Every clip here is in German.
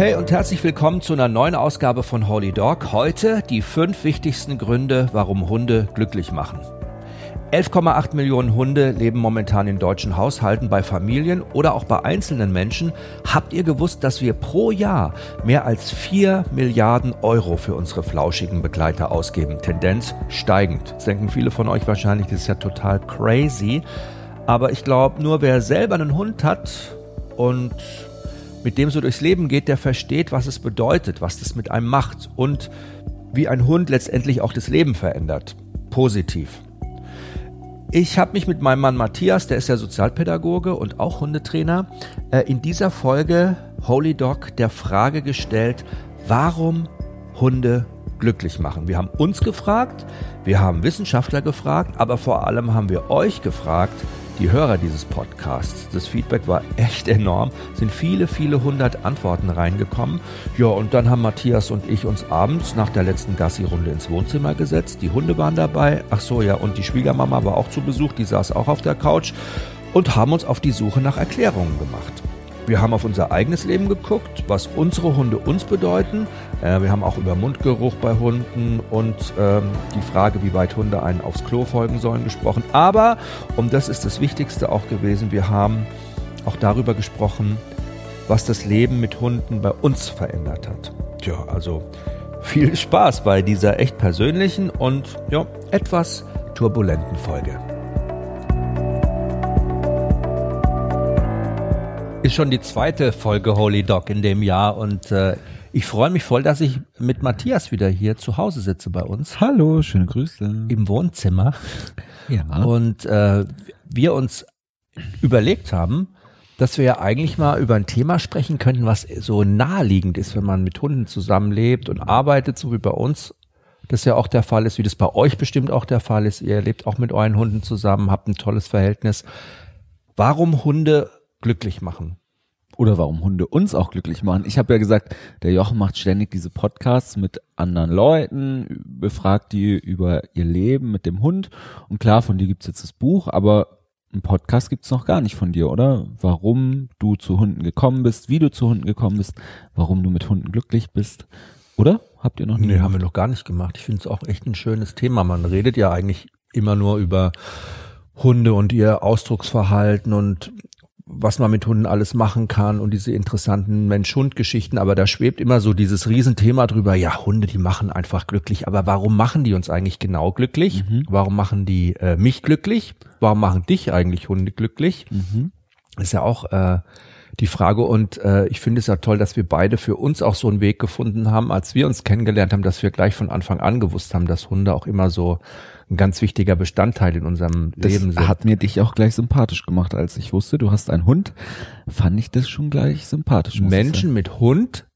Hey und herzlich willkommen zu einer neuen Ausgabe von Holy Dog. Heute die fünf wichtigsten Gründe, warum Hunde glücklich machen. 11,8 Millionen Hunde leben momentan in deutschen Haushalten bei Familien oder auch bei einzelnen Menschen. Habt ihr gewusst, dass wir pro Jahr mehr als 4 Milliarden Euro für unsere flauschigen Begleiter ausgeben? Tendenz steigend. Das denken viele von euch wahrscheinlich, das ist ja total crazy. Aber ich glaube, nur wer selber einen Hund hat und mit dem so durchs Leben geht, der versteht, was es bedeutet, was das mit einem macht und wie ein Hund letztendlich auch das Leben verändert. Positiv. Ich habe mich mit meinem Mann Matthias, der ist ja Sozialpädagoge und auch Hundetrainer, äh, in dieser Folge Holy Dog der Frage gestellt, warum Hunde glücklich machen. Wir haben uns gefragt, wir haben Wissenschaftler gefragt, aber vor allem haben wir euch gefragt, die Hörer dieses Podcasts. Das Feedback war echt enorm. Sind viele, viele hundert Antworten reingekommen. Ja, und dann haben Matthias und ich uns abends nach der letzten Gassi-Runde ins Wohnzimmer gesetzt. Die Hunde waren dabei. Ach so, ja, und die Schwiegermama war auch zu Besuch. Die saß auch auf der Couch und haben uns auf die Suche nach Erklärungen gemacht. Wir haben auf unser eigenes Leben geguckt, was unsere Hunde uns bedeuten. Äh, wir haben auch über Mundgeruch bei Hunden und ähm, die Frage, wie weit Hunde einen aufs Klo folgen sollen, gesprochen. Aber, und das ist das Wichtigste auch gewesen, wir haben auch darüber gesprochen, was das Leben mit Hunden bei uns verändert hat. Tja, also viel Spaß bei dieser echt persönlichen und ja, etwas turbulenten Folge. Ist schon die zweite Folge Holy Dog in dem Jahr und äh, ich freue mich voll, dass ich mit Matthias wieder hier zu Hause sitze bei uns. Hallo, schöne Grüße. Im Wohnzimmer. Ja. Und äh, wir uns überlegt haben, dass wir ja eigentlich mal über ein Thema sprechen könnten, was so naheliegend ist, wenn man mit Hunden zusammenlebt und arbeitet, so wie bei uns das ja auch der Fall ist, wie das bei euch bestimmt auch der Fall ist. Ihr lebt auch mit euren Hunden zusammen, habt ein tolles Verhältnis. Warum Hunde glücklich machen. Oder warum Hunde uns auch glücklich machen. Ich habe ja gesagt, der Jochen macht ständig diese Podcasts mit anderen Leuten, befragt die über ihr Leben mit dem Hund. Und klar, von dir gibt's jetzt das Buch, aber ein Podcast gibt's noch gar nicht von dir, oder? Warum du zu Hunden gekommen bist, wie du zu Hunden gekommen bist, warum du mit Hunden glücklich bist. Oder? Habt ihr noch nie? Nee, gemacht? haben wir noch gar nicht gemacht. Ich finde es auch echt ein schönes Thema. Man redet ja eigentlich immer nur über Hunde und ihr Ausdrucksverhalten und was man mit Hunden alles machen kann und diese interessanten Mensch-Hund-Geschichten, aber da schwebt immer so dieses Riesenthema drüber, ja, Hunde, die machen einfach glücklich, aber warum machen die uns eigentlich genau glücklich? Mhm. Warum machen die äh, mich glücklich? Warum machen dich eigentlich Hunde glücklich? Mhm. Ist ja auch äh, die Frage und äh, ich finde es ja toll, dass wir beide für uns auch so einen Weg gefunden haben, als wir uns kennengelernt haben, dass wir gleich von Anfang an gewusst haben, dass Hunde auch immer so ein ganz wichtiger Bestandteil in unserem das Leben sind. hat mir dich auch gleich sympathisch gemacht, als ich wusste, du hast einen Hund, fand ich das schon gleich sympathisch. Menschen mit Hund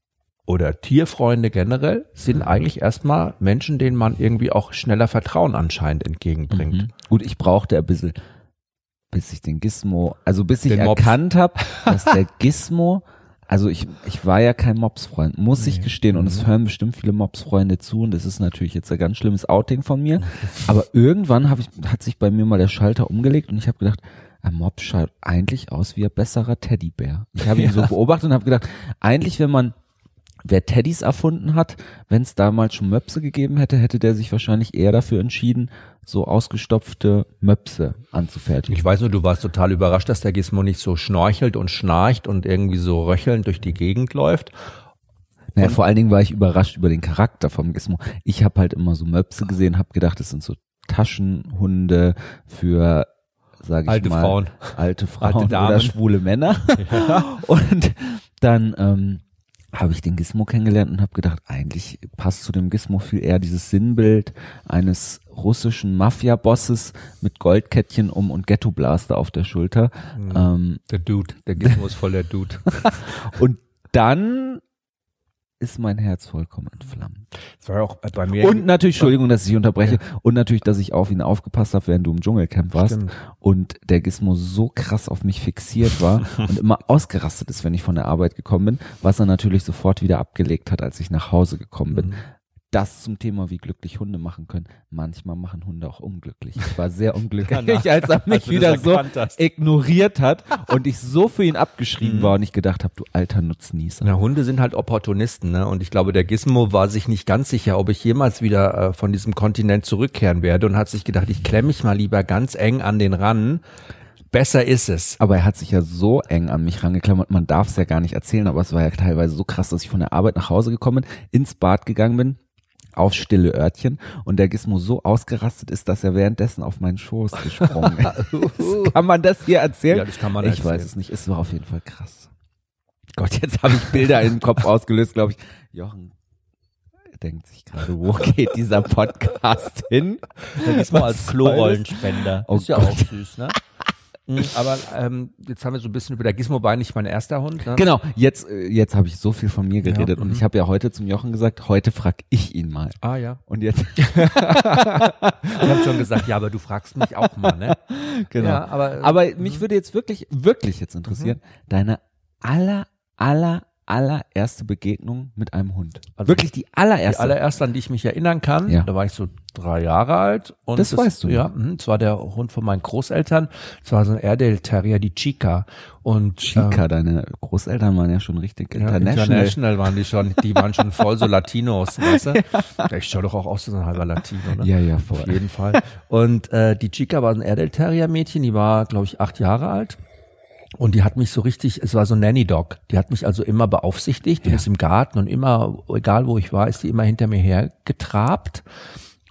oder Tierfreunde generell sind eigentlich erstmal Menschen, denen man irgendwie auch schneller Vertrauen anscheinend entgegenbringt. Mhm. Gut, ich brauchte ein bisschen, bis ich den Gizmo, also bis ich den erkannt habe, dass der Gizmo also ich, ich war ja kein Mobsfreund, muss nee. ich gestehen. Und es mhm. hören bestimmt viele Mobsfreunde zu und das ist natürlich jetzt ein ganz schlimmes Outing von mir. Aber irgendwann hab ich, hat sich bei mir mal der Schalter umgelegt und ich habe gedacht, ein Mob schaut eigentlich aus wie ein besserer Teddybär. Ich habe ihn ja. so beobachtet und habe gedacht, eigentlich wenn man wer Teddys erfunden hat, wenn es damals schon Möpse gegeben hätte, hätte der sich wahrscheinlich eher dafür entschieden, so ausgestopfte Möpse anzufertigen. Ich weiß nur, du warst total überrascht, dass der Gizmo nicht so schnorchelt und schnarcht und irgendwie so röchelnd durch die Gegend läuft. Naja, vor allen Dingen war ich überrascht über den Charakter vom Gizmo. Ich habe halt immer so Möpse gesehen, habe gedacht, das sind so Taschenhunde für sage ich alte mal Frauen. alte Frauen alte oder schwule Männer. Ja. Und dann ähm, habe ich den Gizmo kennengelernt und habe gedacht, eigentlich passt zu dem Gizmo viel eher dieses Sinnbild eines russischen Mafia-Bosses mit Goldkettchen um und Ghetto-Blaster auf der Schulter. Mhm. Ähm, der Dude, der Gizmo ist voll der Dude. und dann ist mein Herz vollkommen entflammt. Das war auch bei mir. Und natürlich, Entschuldigung, dass ich unterbreche, ja. und natürlich, dass ich auf ihn aufgepasst habe, während du im Dschungelcamp warst Stimmt. und der Gizmo so krass auf mich fixiert war und immer ausgerastet ist, wenn ich von der Arbeit gekommen bin, was er natürlich sofort wieder abgelegt hat, als ich nach Hause gekommen bin. Mhm das zum Thema, wie glücklich Hunde machen können. Manchmal machen Hunde auch unglücklich. Ich war sehr unglücklich, als er mich wieder so hast. ignoriert hat und ich so für ihn abgeschrieben mhm. war und ich gedacht habe, du alter Nutznießer. Na, Hunde sind halt Opportunisten, ne? Und ich glaube, der Gizmo war sich nicht ganz sicher, ob ich jemals wieder äh, von diesem Kontinent zurückkehren werde und hat sich gedacht, ich klemme mich mal lieber ganz eng an den ran besser ist es. Aber er hat sich ja so eng an mich rangeklammert, man darf es ja gar nicht erzählen, aber es war ja teilweise so krass, dass ich von der Arbeit nach Hause gekommen bin, ins Bad gegangen bin, auf stille Örtchen und der Gizmo so ausgerastet ist, dass er währenddessen auf meinen Schoß gesprungen ist. kann man das hier erzählen? Ja, das kann man Ich erzählen. weiß es nicht. Es war auf jeden Fall krass. Gott, jetzt habe ich Bilder im Kopf ausgelöst, glaube ich. Jochen denkt sich gerade, wo geht dieser Podcast hin? Der Gizmo als Klorollenspender. Oh ist ja Gott. auch süß, ne? Mhm, aber ähm, jetzt haben wir so ein bisschen über der Gizmo war nicht mein erster Hund. Ne? Genau, jetzt äh, jetzt habe ich so viel von mir geredet ja, und ich habe ja heute zum Jochen gesagt, heute frag ich ihn mal. Ah ja. Und jetzt Ich habe schon gesagt, ja, aber du fragst mich auch mal, ne? Genau. Ja, aber aber äh, mich würde jetzt wirklich wirklich jetzt interessieren, mhm. deine aller aller allererste Begegnung mit einem Hund? Also Wirklich die allererste? Die allererste, an die ich mich erinnern kann. Ja. Da war ich so drei Jahre alt. Und das, das weißt du. Ja, mh, das war der Hund von meinen Großeltern. Das war so ein Airedale Terrier, die Chica. Und Chica, ähm, deine Großeltern waren ja schon richtig ja, international. International waren die schon. Die waren schon voll so Latinos, weißt du? Ja. Ich schaue doch auch aus wie so ein halber Latino, ne? Ja, ja, voll. Auf jeden Fall. Und äh, die Chica war ein Airedale Terrier Mädchen. Die war, glaube ich, acht Jahre alt. Und die hat mich so richtig, es war so ein Nanny Dog. Die hat mich also immer beaufsichtigt, die ja. ist im Garten und immer, egal wo ich war, ist die immer hinter mir hergetrabt.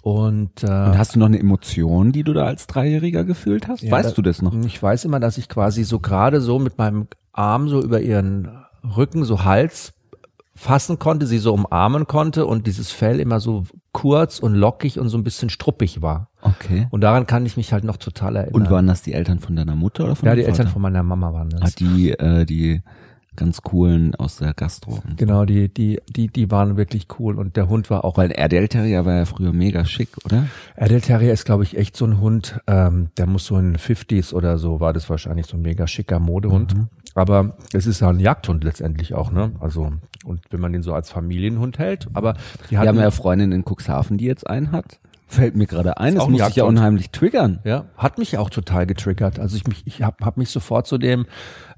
Und, äh, und hast du noch eine Emotion, die du da als Dreijähriger gefühlt hast? Ja, weißt da, du das noch? Ich weiß immer, dass ich quasi so gerade so mit meinem Arm so über ihren Rücken, so Hals fassen konnte, sie so umarmen konnte und dieses Fell immer so kurz und lockig und so ein bisschen struppig war. Okay. Und daran kann ich mich halt noch total erinnern. Und waren das die Eltern von deiner Mutter oder von Ja, die Vater? Eltern von meiner Mama waren das. Ah, die, äh, die ganz coolen aus der Gastro. Genau, die, die, die, die waren wirklich cool und der Hund war auch. Weil Erdel Terrier war ja früher mega schick, oder? Erdel Terrier ist, glaube ich, echt so ein Hund, ähm, der muss so in den 50s oder so, war das wahrscheinlich so ein mega schicker Modehund. Mhm. Aber es ist ja ein Jagdhund letztendlich auch, ne? Also, und wenn man den so als Familienhund hält, aber die hatten, Wir haben ja Freundin in Cuxhaven, die jetzt einen hat. Fällt mir gerade ein, das muss ich ja unheimlich triggern. Ja, hat mich auch total getriggert. Also ich mich, ich habe hab mich sofort zu dem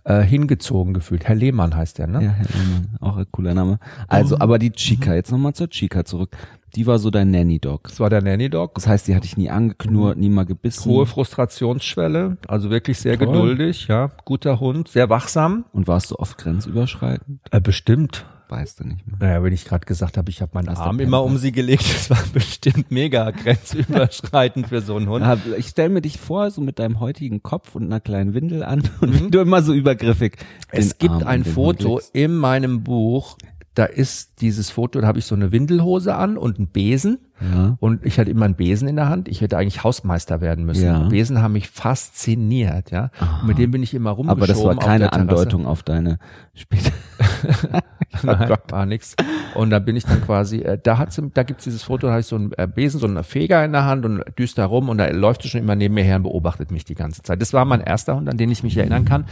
äh, hingezogen gefühlt. Herr Lehmann heißt der, ne? Ja, Herr Lehmann, auch ein cooler Name. Also, oh. aber die Chica, jetzt nochmal zur Chica zurück. Die war so dein Nanny-Dog. Das war der Nanny-Dog. Das heißt, die hatte ich nie angeknurrt, nie mal gebissen. Hohe Frustrationsschwelle, also wirklich sehr Toll. geduldig, ja. Guter Hund, sehr wachsam. Und warst du oft grenzüberschreitend? Äh, bestimmt weißt du nicht mehr. Naja, wenn ich gerade gesagt habe, ich habe meinen Arm immer um sie gelegt, das war bestimmt mega grenzüberschreitend für so einen Hund. Ich stell mir dich vor, so mit deinem heutigen Kopf und einer kleinen Windel an und mhm. du immer so übergriffig. Es gibt Arm ein Foto in meinem Buch, da ist dieses Foto, da habe ich so eine Windelhose an und einen Besen. Ja. Und ich hatte immer einen Besen in der Hand. Ich hätte eigentlich Hausmeister werden müssen. Ja. Besen haben mich fasziniert, ja. Und mit dem bin ich immer rumgeschoben. Aber das war keine Andeutung auf deine später. Nein, oh war nix. Und da bin ich dann quasi, äh, da hat's, da gibt's dieses Foto, da habe ich so einen äh, Besen, so einen Feger in der Hand und düster rum und da läuft er schon immer neben mir her und beobachtet mich die ganze Zeit. Das war mein erster Hund, an den ich mich erinnern kann.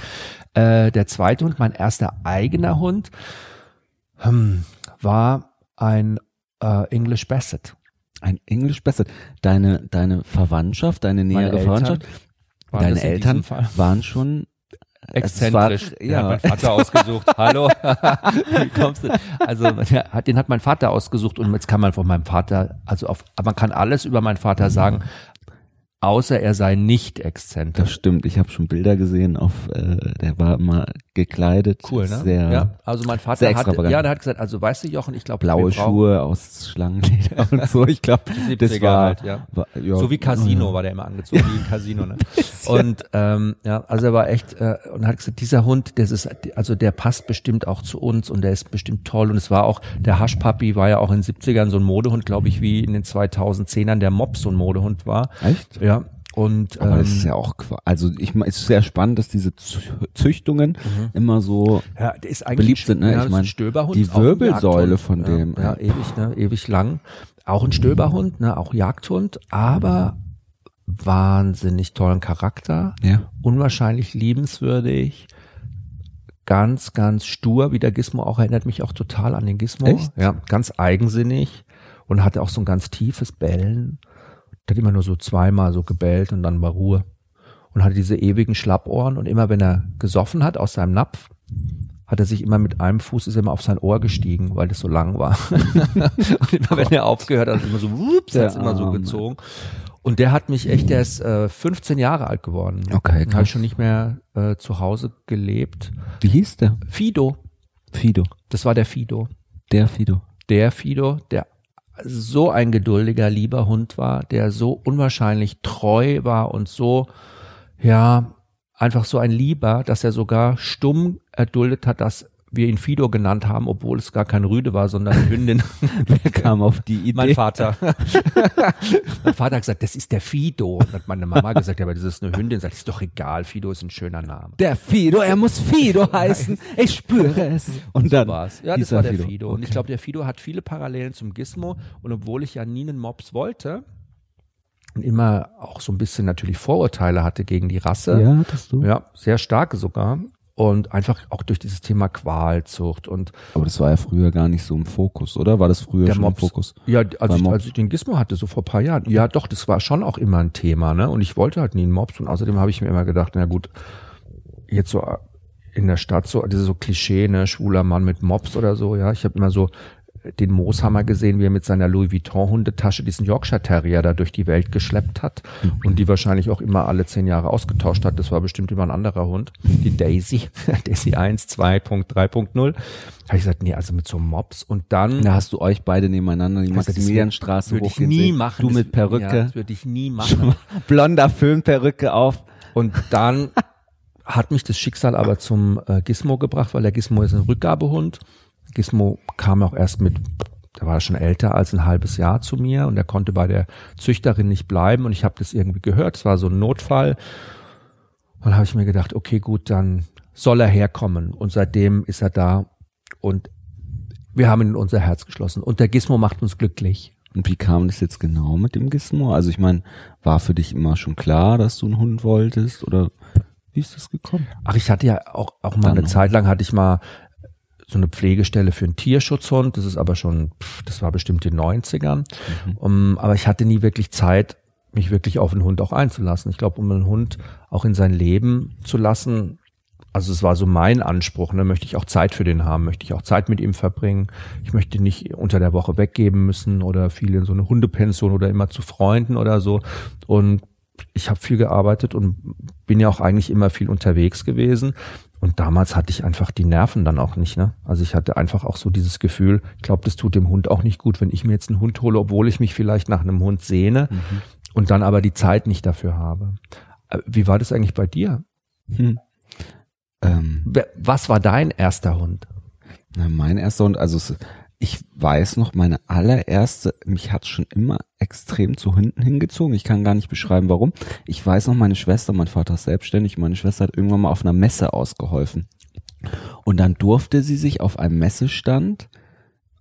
Äh, der zweite Hund, mein erster eigener Hund hm, war ein äh, English Basset. Ein English Basset. Deine, deine Verwandtschaft, deine nähere Verwandtschaft, deine Eltern waren schon äh, exzentrisch. War, ja. Hat mein Vater ausgesucht. Hallo. Wie kommst du? Also den hat mein Vater ausgesucht und jetzt kann man von meinem Vater, also auf, man kann alles über meinen Vater sagen, außer er sei nicht exzentrisch. Das stimmt, ich habe schon Bilder gesehen auf, äh, der war immer gekleidet. Cool, ne? Sehr, ja, also mein Vater hat, ja, der hat gesagt, also weißt du Jochen, ich glaube blaue Schuhe aus Schlangenleder und so, ich glaube, das war, halt, ja. war ja. so wie Casino war der immer angezogen, wie ein Casino, ne? Und ähm, ja, also er war echt äh, und hat gesagt, dieser Hund, das ist also der passt bestimmt auch zu uns und der ist bestimmt toll und es war auch der Haschpapi war ja auch in den 70ern so ein Modehund, glaube ich, wie in den 2010ern der Mops so ein Modehund war. Echt? Ja, und, Aber ähm, das ist ja auch, also ich meine, es ist sehr spannend, dass diese Züchtungen mhm. immer so ja, ist beliebt sind. Ne? Ja, ich meine, die Wirbelsäule von ja, dem. Ja, ewig, ne? ewig lang. Auch ein Stöberhund, ne? auch Jagdhund, aber wahnsinnig tollen Charakter. Ja. Unwahrscheinlich liebenswürdig. Ganz, ganz stur, wie der Gizmo auch erinnert mich auch total an den Gizmo. Echt? Ja, ganz eigensinnig und hatte auch so ein ganz tiefes Bellen. Der hat immer nur so zweimal so gebellt und dann war Ruhe. Und hatte diese ewigen Schlappohren und immer wenn er gesoffen hat aus seinem Napf, hat er sich immer mit einem Fuß ist immer auf sein Ohr gestiegen, weil das so lang war. und immer wenn er aufgehört hat, immer so, wups, hat es immer so gezogen. Und der hat mich echt, der ist äh, 15 Jahre alt geworden. Okay, Habe ich schon nicht mehr äh, zu Hause gelebt. Wie hieß der? Fido. Fido. Das war der Fido. Der Fido. Der Fido, der so ein geduldiger, lieber Hund war, der so unwahrscheinlich treu war und so, ja, einfach so ein Lieber, dass er sogar stumm erduldet hat, dass wir ihn Fido genannt haben, obwohl es gar kein Rüde war, sondern eine Hündin. Wer kam auf die Idee? Mein Vater. mein Vater hat gesagt, das ist der Fido. Und hat meine Mama gesagt, ja, aber das ist eine Hündin. Sagt, ist doch egal, Fido ist ein schöner Name. Der Fido, er muss Fido heißen. Ich spüre es. Und dann war's. Ja, das war der Fido. Fido. Und okay. ich glaube, der Fido hat viele Parallelen zum Gizmo. Und obwohl ich ja nie einen Mops wollte, und immer auch so ein bisschen natürlich Vorurteile hatte gegen die Rasse. Ja, hattest du. Ja, sehr starke sogar. Und einfach auch durch dieses Thema Qualzucht und. Aber das war ja früher gar nicht so im Fokus, oder? War das früher schon Mops, im Fokus? Ja, als ich, als ich den Gizmo hatte, so vor paar Jahren. Ja, doch, das war schon auch immer ein Thema, ne? Und ich wollte halt nie einen Mops. Und außerdem habe ich mir immer gedacht, na gut, jetzt so in der Stadt so, dieses so Klischee, ne, schwuler Mann mit Mops oder so, ja. Ich habe immer so den Mooshammer gesehen, wie er mit seiner Louis Vuitton Hundetasche diesen Yorkshire Terrier da durch die Welt geschleppt hat mhm. und die wahrscheinlich auch immer alle zehn Jahre ausgetauscht hat. Das war bestimmt immer ein anderer Hund. Die Daisy, Daisy 1, 2.3.0 Habe ich gesagt, nee, also mit so Mops und dann. Da hast du euch beide nebeneinander die Maximilianstraße Würde ich nie machen. Du mit Perücke. Ja, das würde ich nie machen. Blonder Föhnperücke auf. Und dann hat mich das Schicksal aber zum äh, Gizmo gebracht, weil der Gizmo ist ein Rückgabehund Gizmo kam auch erst mit, der war schon älter als ein halbes Jahr zu mir und er konnte bei der Züchterin nicht bleiben und ich habe das irgendwie gehört. Es war so ein Notfall. Und dann habe ich mir gedacht, okay, gut, dann soll er herkommen. Und seitdem ist er da und wir haben ihn in unser Herz geschlossen. Und der Gizmo macht uns glücklich. Und wie kam das jetzt genau mit dem Gizmo? Also ich meine, war für dich immer schon klar, dass du einen Hund wolltest oder wie ist das gekommen? Ach, ich hatte ja auch, auch mal eine Zeit lang hatte ich mal so eine Pflegestelle für einen Tierschutzhund. Das ist aber schon, das war bestimmt in den 90ern. Mhm. Um, aber ich hatte nie wirklich Zeit, mich wirklich auf einen Hund auch einzulassen. Ich glaube, um einen Hund auch in sein Leben zu lassen, also es war so mein Anspruch, ne, möchte ich auch Zeit für den haben, möchte ich auch Zeit mit ihm verbringen. Ich möchte nicht unter der Woche weggeben müssen oder viel in so eine Hundepension oder immer zu Freunden oder so. Und ich habe viel gearbeitet und bin ja auch eigentlich immer viel unterwegs gewesen. Und damals hatte ich einfach die Nerven dann auch nicht. Ne? Also ich hatte einfach auch so dieses Gefühl, ich glaube, das tut dem Hund auch nicht gut, wenn ich mir jetzt einen Hund hole, obwohl ich mich vielleicht nach einem Hund sehne mhm. und dann aber die Zeit nicht dafür habe. Äh, wie war das eigentlich bei dir? Hm. Ähm, Was war dein erster Hund? Na, mein erster Hund, also es, ich weiß noch, meine allererste, mich hat schon immer extrem zu Hunden hingezogen. Ich kann gar nicht beschreiben, warum. Ich weiß noch, meine Schwester, mein Vater ist selbstständig, meine Schwester hat irgendwann mal auf einer Messe ausgeholfen. Und dann durfte sie sich auf einem Messestand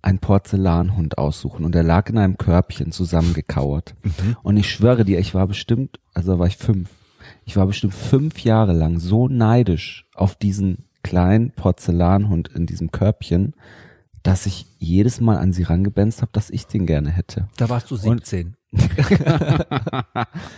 einen Porzellanhund aussuchen und er lag in einem Körbchen zusammengekauert. Mhm. Und ich schwöre dir, ich war bestimmt, also da war ich fünf, ich war bestimmt fünf Jahre lang so neidisch auf diesen kleinen Porzellanhund in diesem Körbchen, dass ich jedes Mal an sie rangebenzt habe, dass ich den gerne hätte. Da warst du 17.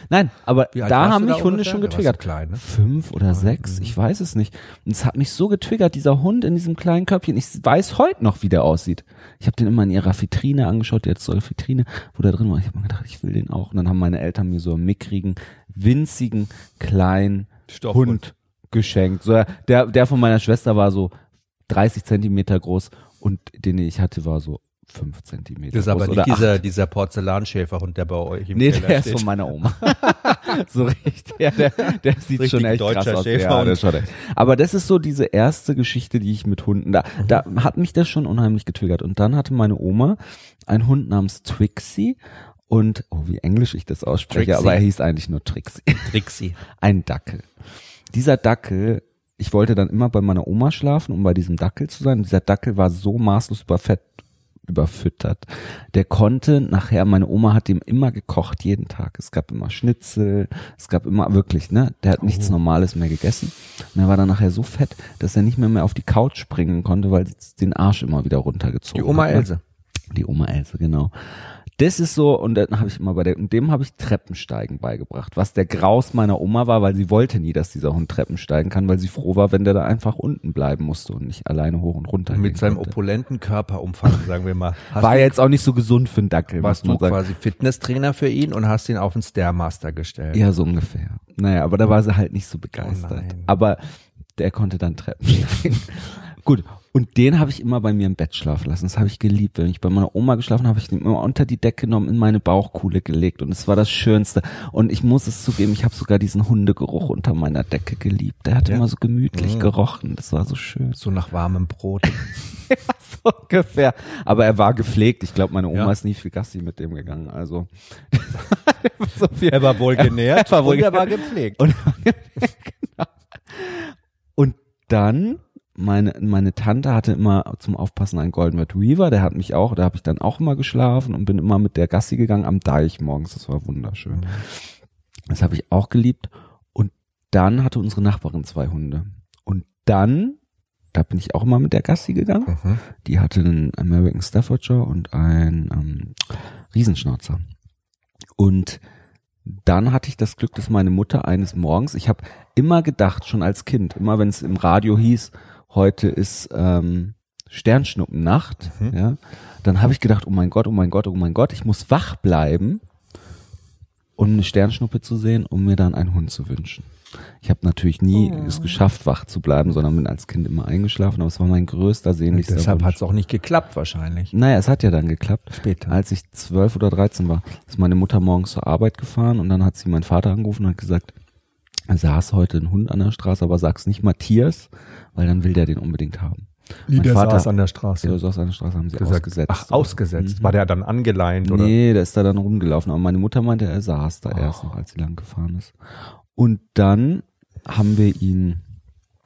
Nein, aber da haben mich Hunde schon getriggert. Klein, ne? Fünf oder sechs, ich weiß es nicht. Und es hat mich so getriggert, dieser Hund in diesem kleinen Körbchen. Ich weiß heute noch, wie der aussieht. Ich habe den immer in ihrer Vitrine angeschaut, jetzt so eine Vitrine, wo der drin war. Ich habe mir gedacht, ich will den auch. Und dann haben meine Eltern mir so einen mickrigen, winzigen, kleinen Stoffhund. Hund geschenkt. So, der, der von meiner Schwester war so 30 Zentimeter groß und den ich hatte, war so fünf Zentimeter. Das ist aber nicht dieser, dieser Porzellanschäferhund, der bei euch im Nee, Keller der steht. ist von meiner Oma. so richtig. Ja, der, der sieht richtig schon echt krass aus. Ja, der schon echt. Aber das ist so diese erste Geschichte, die ich mit Hunden, da, mhm. da hat mich das schon unheimlich getriggert. Und dann hatte meine Oma einen Hund namens Trixie und, oh, wie englisch ich das ausspreche, Trixie. aber er hieß eigentlich nur Trixie. Trixie. Ein Dackel. Dieser Dackel ich wollte dann immer bei meiner Oma schlafen, um bei diesem Dackel zu sein. Dieser Dackel war so maßlos überfett, überfüttert. Der konnte nachher, meine Oma hat ihm immer gekocht, jeden Tag. Es gab immer Schnitzel, es gab immer wirklich, ne? Der hat oh. nichts Normales mehr gegessen. Und er war dann nachher so fett, dass er nicht mehr mehr auf die Couch springen konnte, weil es den Arsch immer wieder runtergezogen hat. Die Oma hat, ne? Else. Die Oma Else, genau. Das ist so, und dann habe ich immer bei der, und dem habe ich Treppensteigen beigebracht, was der Graus meiner Oma war, weil sie wollte nie, dass dieser Hund Treppen steigen kann, weil sie froh war, wenn der da einfach unten bleiben musste und nicht alleine hoch und runter. Mit seinem konnte. opulenten Körperumfang, sagen wir mal. war jetzt auch nicht so gesund für einen Dackel. Warst du quasi Fitnesstrainer für ihn und hast ihn auf den Stairmaster gestellt? Ja, so ungefähr. Naja, aber da war sie halt nicht so begeistert. Oh aber der konnte dann Treppen. Gut, und den habe ich immer bei mir im Bett schlafen lassen. Das habe ich geliebt. Wenn ich bei meiner Oma geschlafen habe, habe ich den immer unter die Decke genommen, in meine Bauchkuhle gelegt. Und es war das Schönste. Und ich muss es zugeben, ich habe sogar diesen Hundegeruch unter meiner Decke geliebt. Der hat ja. immer so gemütlich mhm. gerochen. Das war so schön. So nach warmem Brot. ja, so ungefähr. Aber er war gepflegt. Ich glaube, meine Oma ja. ist nie viel Gassi mit dem gegangen. Also so. Er war wohl genährt er war wohl und er war gepflegt. Und, genau. und dann meine, meine Tante hatte immer zum Aufpassen einen Golden Retriever, der hat mich auch, da habe ich dann auch immer geschlafen und bin immer mit der Gassi gegangen am Deich morgens, das war wunderschön. Das habe ich auch geliebt. Und dann hatte unsere Nachbarin zwei Hunde. Und dann, da bin ich auch immer mit der Gassi gegangen. Mhm. Die hatte einen American Staffordshire und einen ähm, Riesenschnauzer. Und dann hatte ich das Glück, dass meine Mutter eines Morgens, ich habe immer gedacht, schon als Kind, immer wenn es im Radio hieß, heute ist ähm, Sternschnuppennacht, mhm. ja, dann habe ich gedacht, oh mein Gott, oh mein Gott, oh mein Gott, ich muss wach bleiben, um eine Sternschnuppe zu sehen, um mir dann einen Hund zu wünschen. Ich habe natürlich nie oh. es geschafft, wach zu bleiben, sondern bin als Kind immer eingeschlafen, aber es war mein größter sehnlichster Und Deshalb hat es auch nicht geklappt wahrscheinlich. Naja, es hat ja dann geklappt. Später. Als ich zwölf oder dreizehn war, ist meine Mutter morgens zur Arbeit gefahren und dann hat sie meinen Vater angerufen und hat gesagt, saß heute ein Hund an der Straße, aber sag's nicht Matthias, weil dann will der den unbedingt haben. Wie, der Vater, saß an der Straße? Der saß an der Straße, haben sie gesagt, ausgesetzt. Ach, ausgesetzt. Mhm. War der dann angeleint, oder? Nee, der ist da dann rumgelaufen. Aber meine Mutter meinte, er saß da oh. erst noch, als sie lang gefahren ist. Und dann haben wir ihn,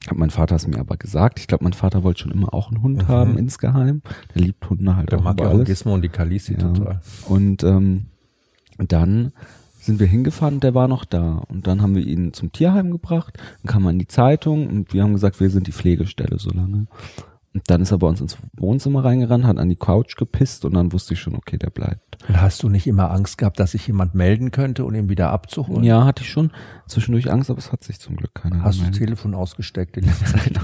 hat mein Vater es mir aber gesagt. Ich glaube, mein Vater wollte schon immer auch einen Hund mhm. haben, insgeheim. Der liebt Hunde halt der auch. Der mag ja auch Gizmo und die Kalisi ja. total. Und ähm, dann sind wir hingefahren und der war noch da. Und dann haben wir ihn zum Tierheim gebracht, dann kam er in die Zeitung und wir haben gesagt, wir sind die Pflegestelle so lange. Und dann ist er bei uns ins Wohnzimmer reingerannt, hat an die Couch gepisst und dann wusste ich schon, okay, der bleibt. Und hast du nicht immer Angst gehabt, dass sich jemand melden könnte und ihn wieder abzuholen? Ja, hatte ich schon zwischendurch Angst, aber es hat sich zum Glück keiner Hast du das Telefon ausgesteckt in der Zeit?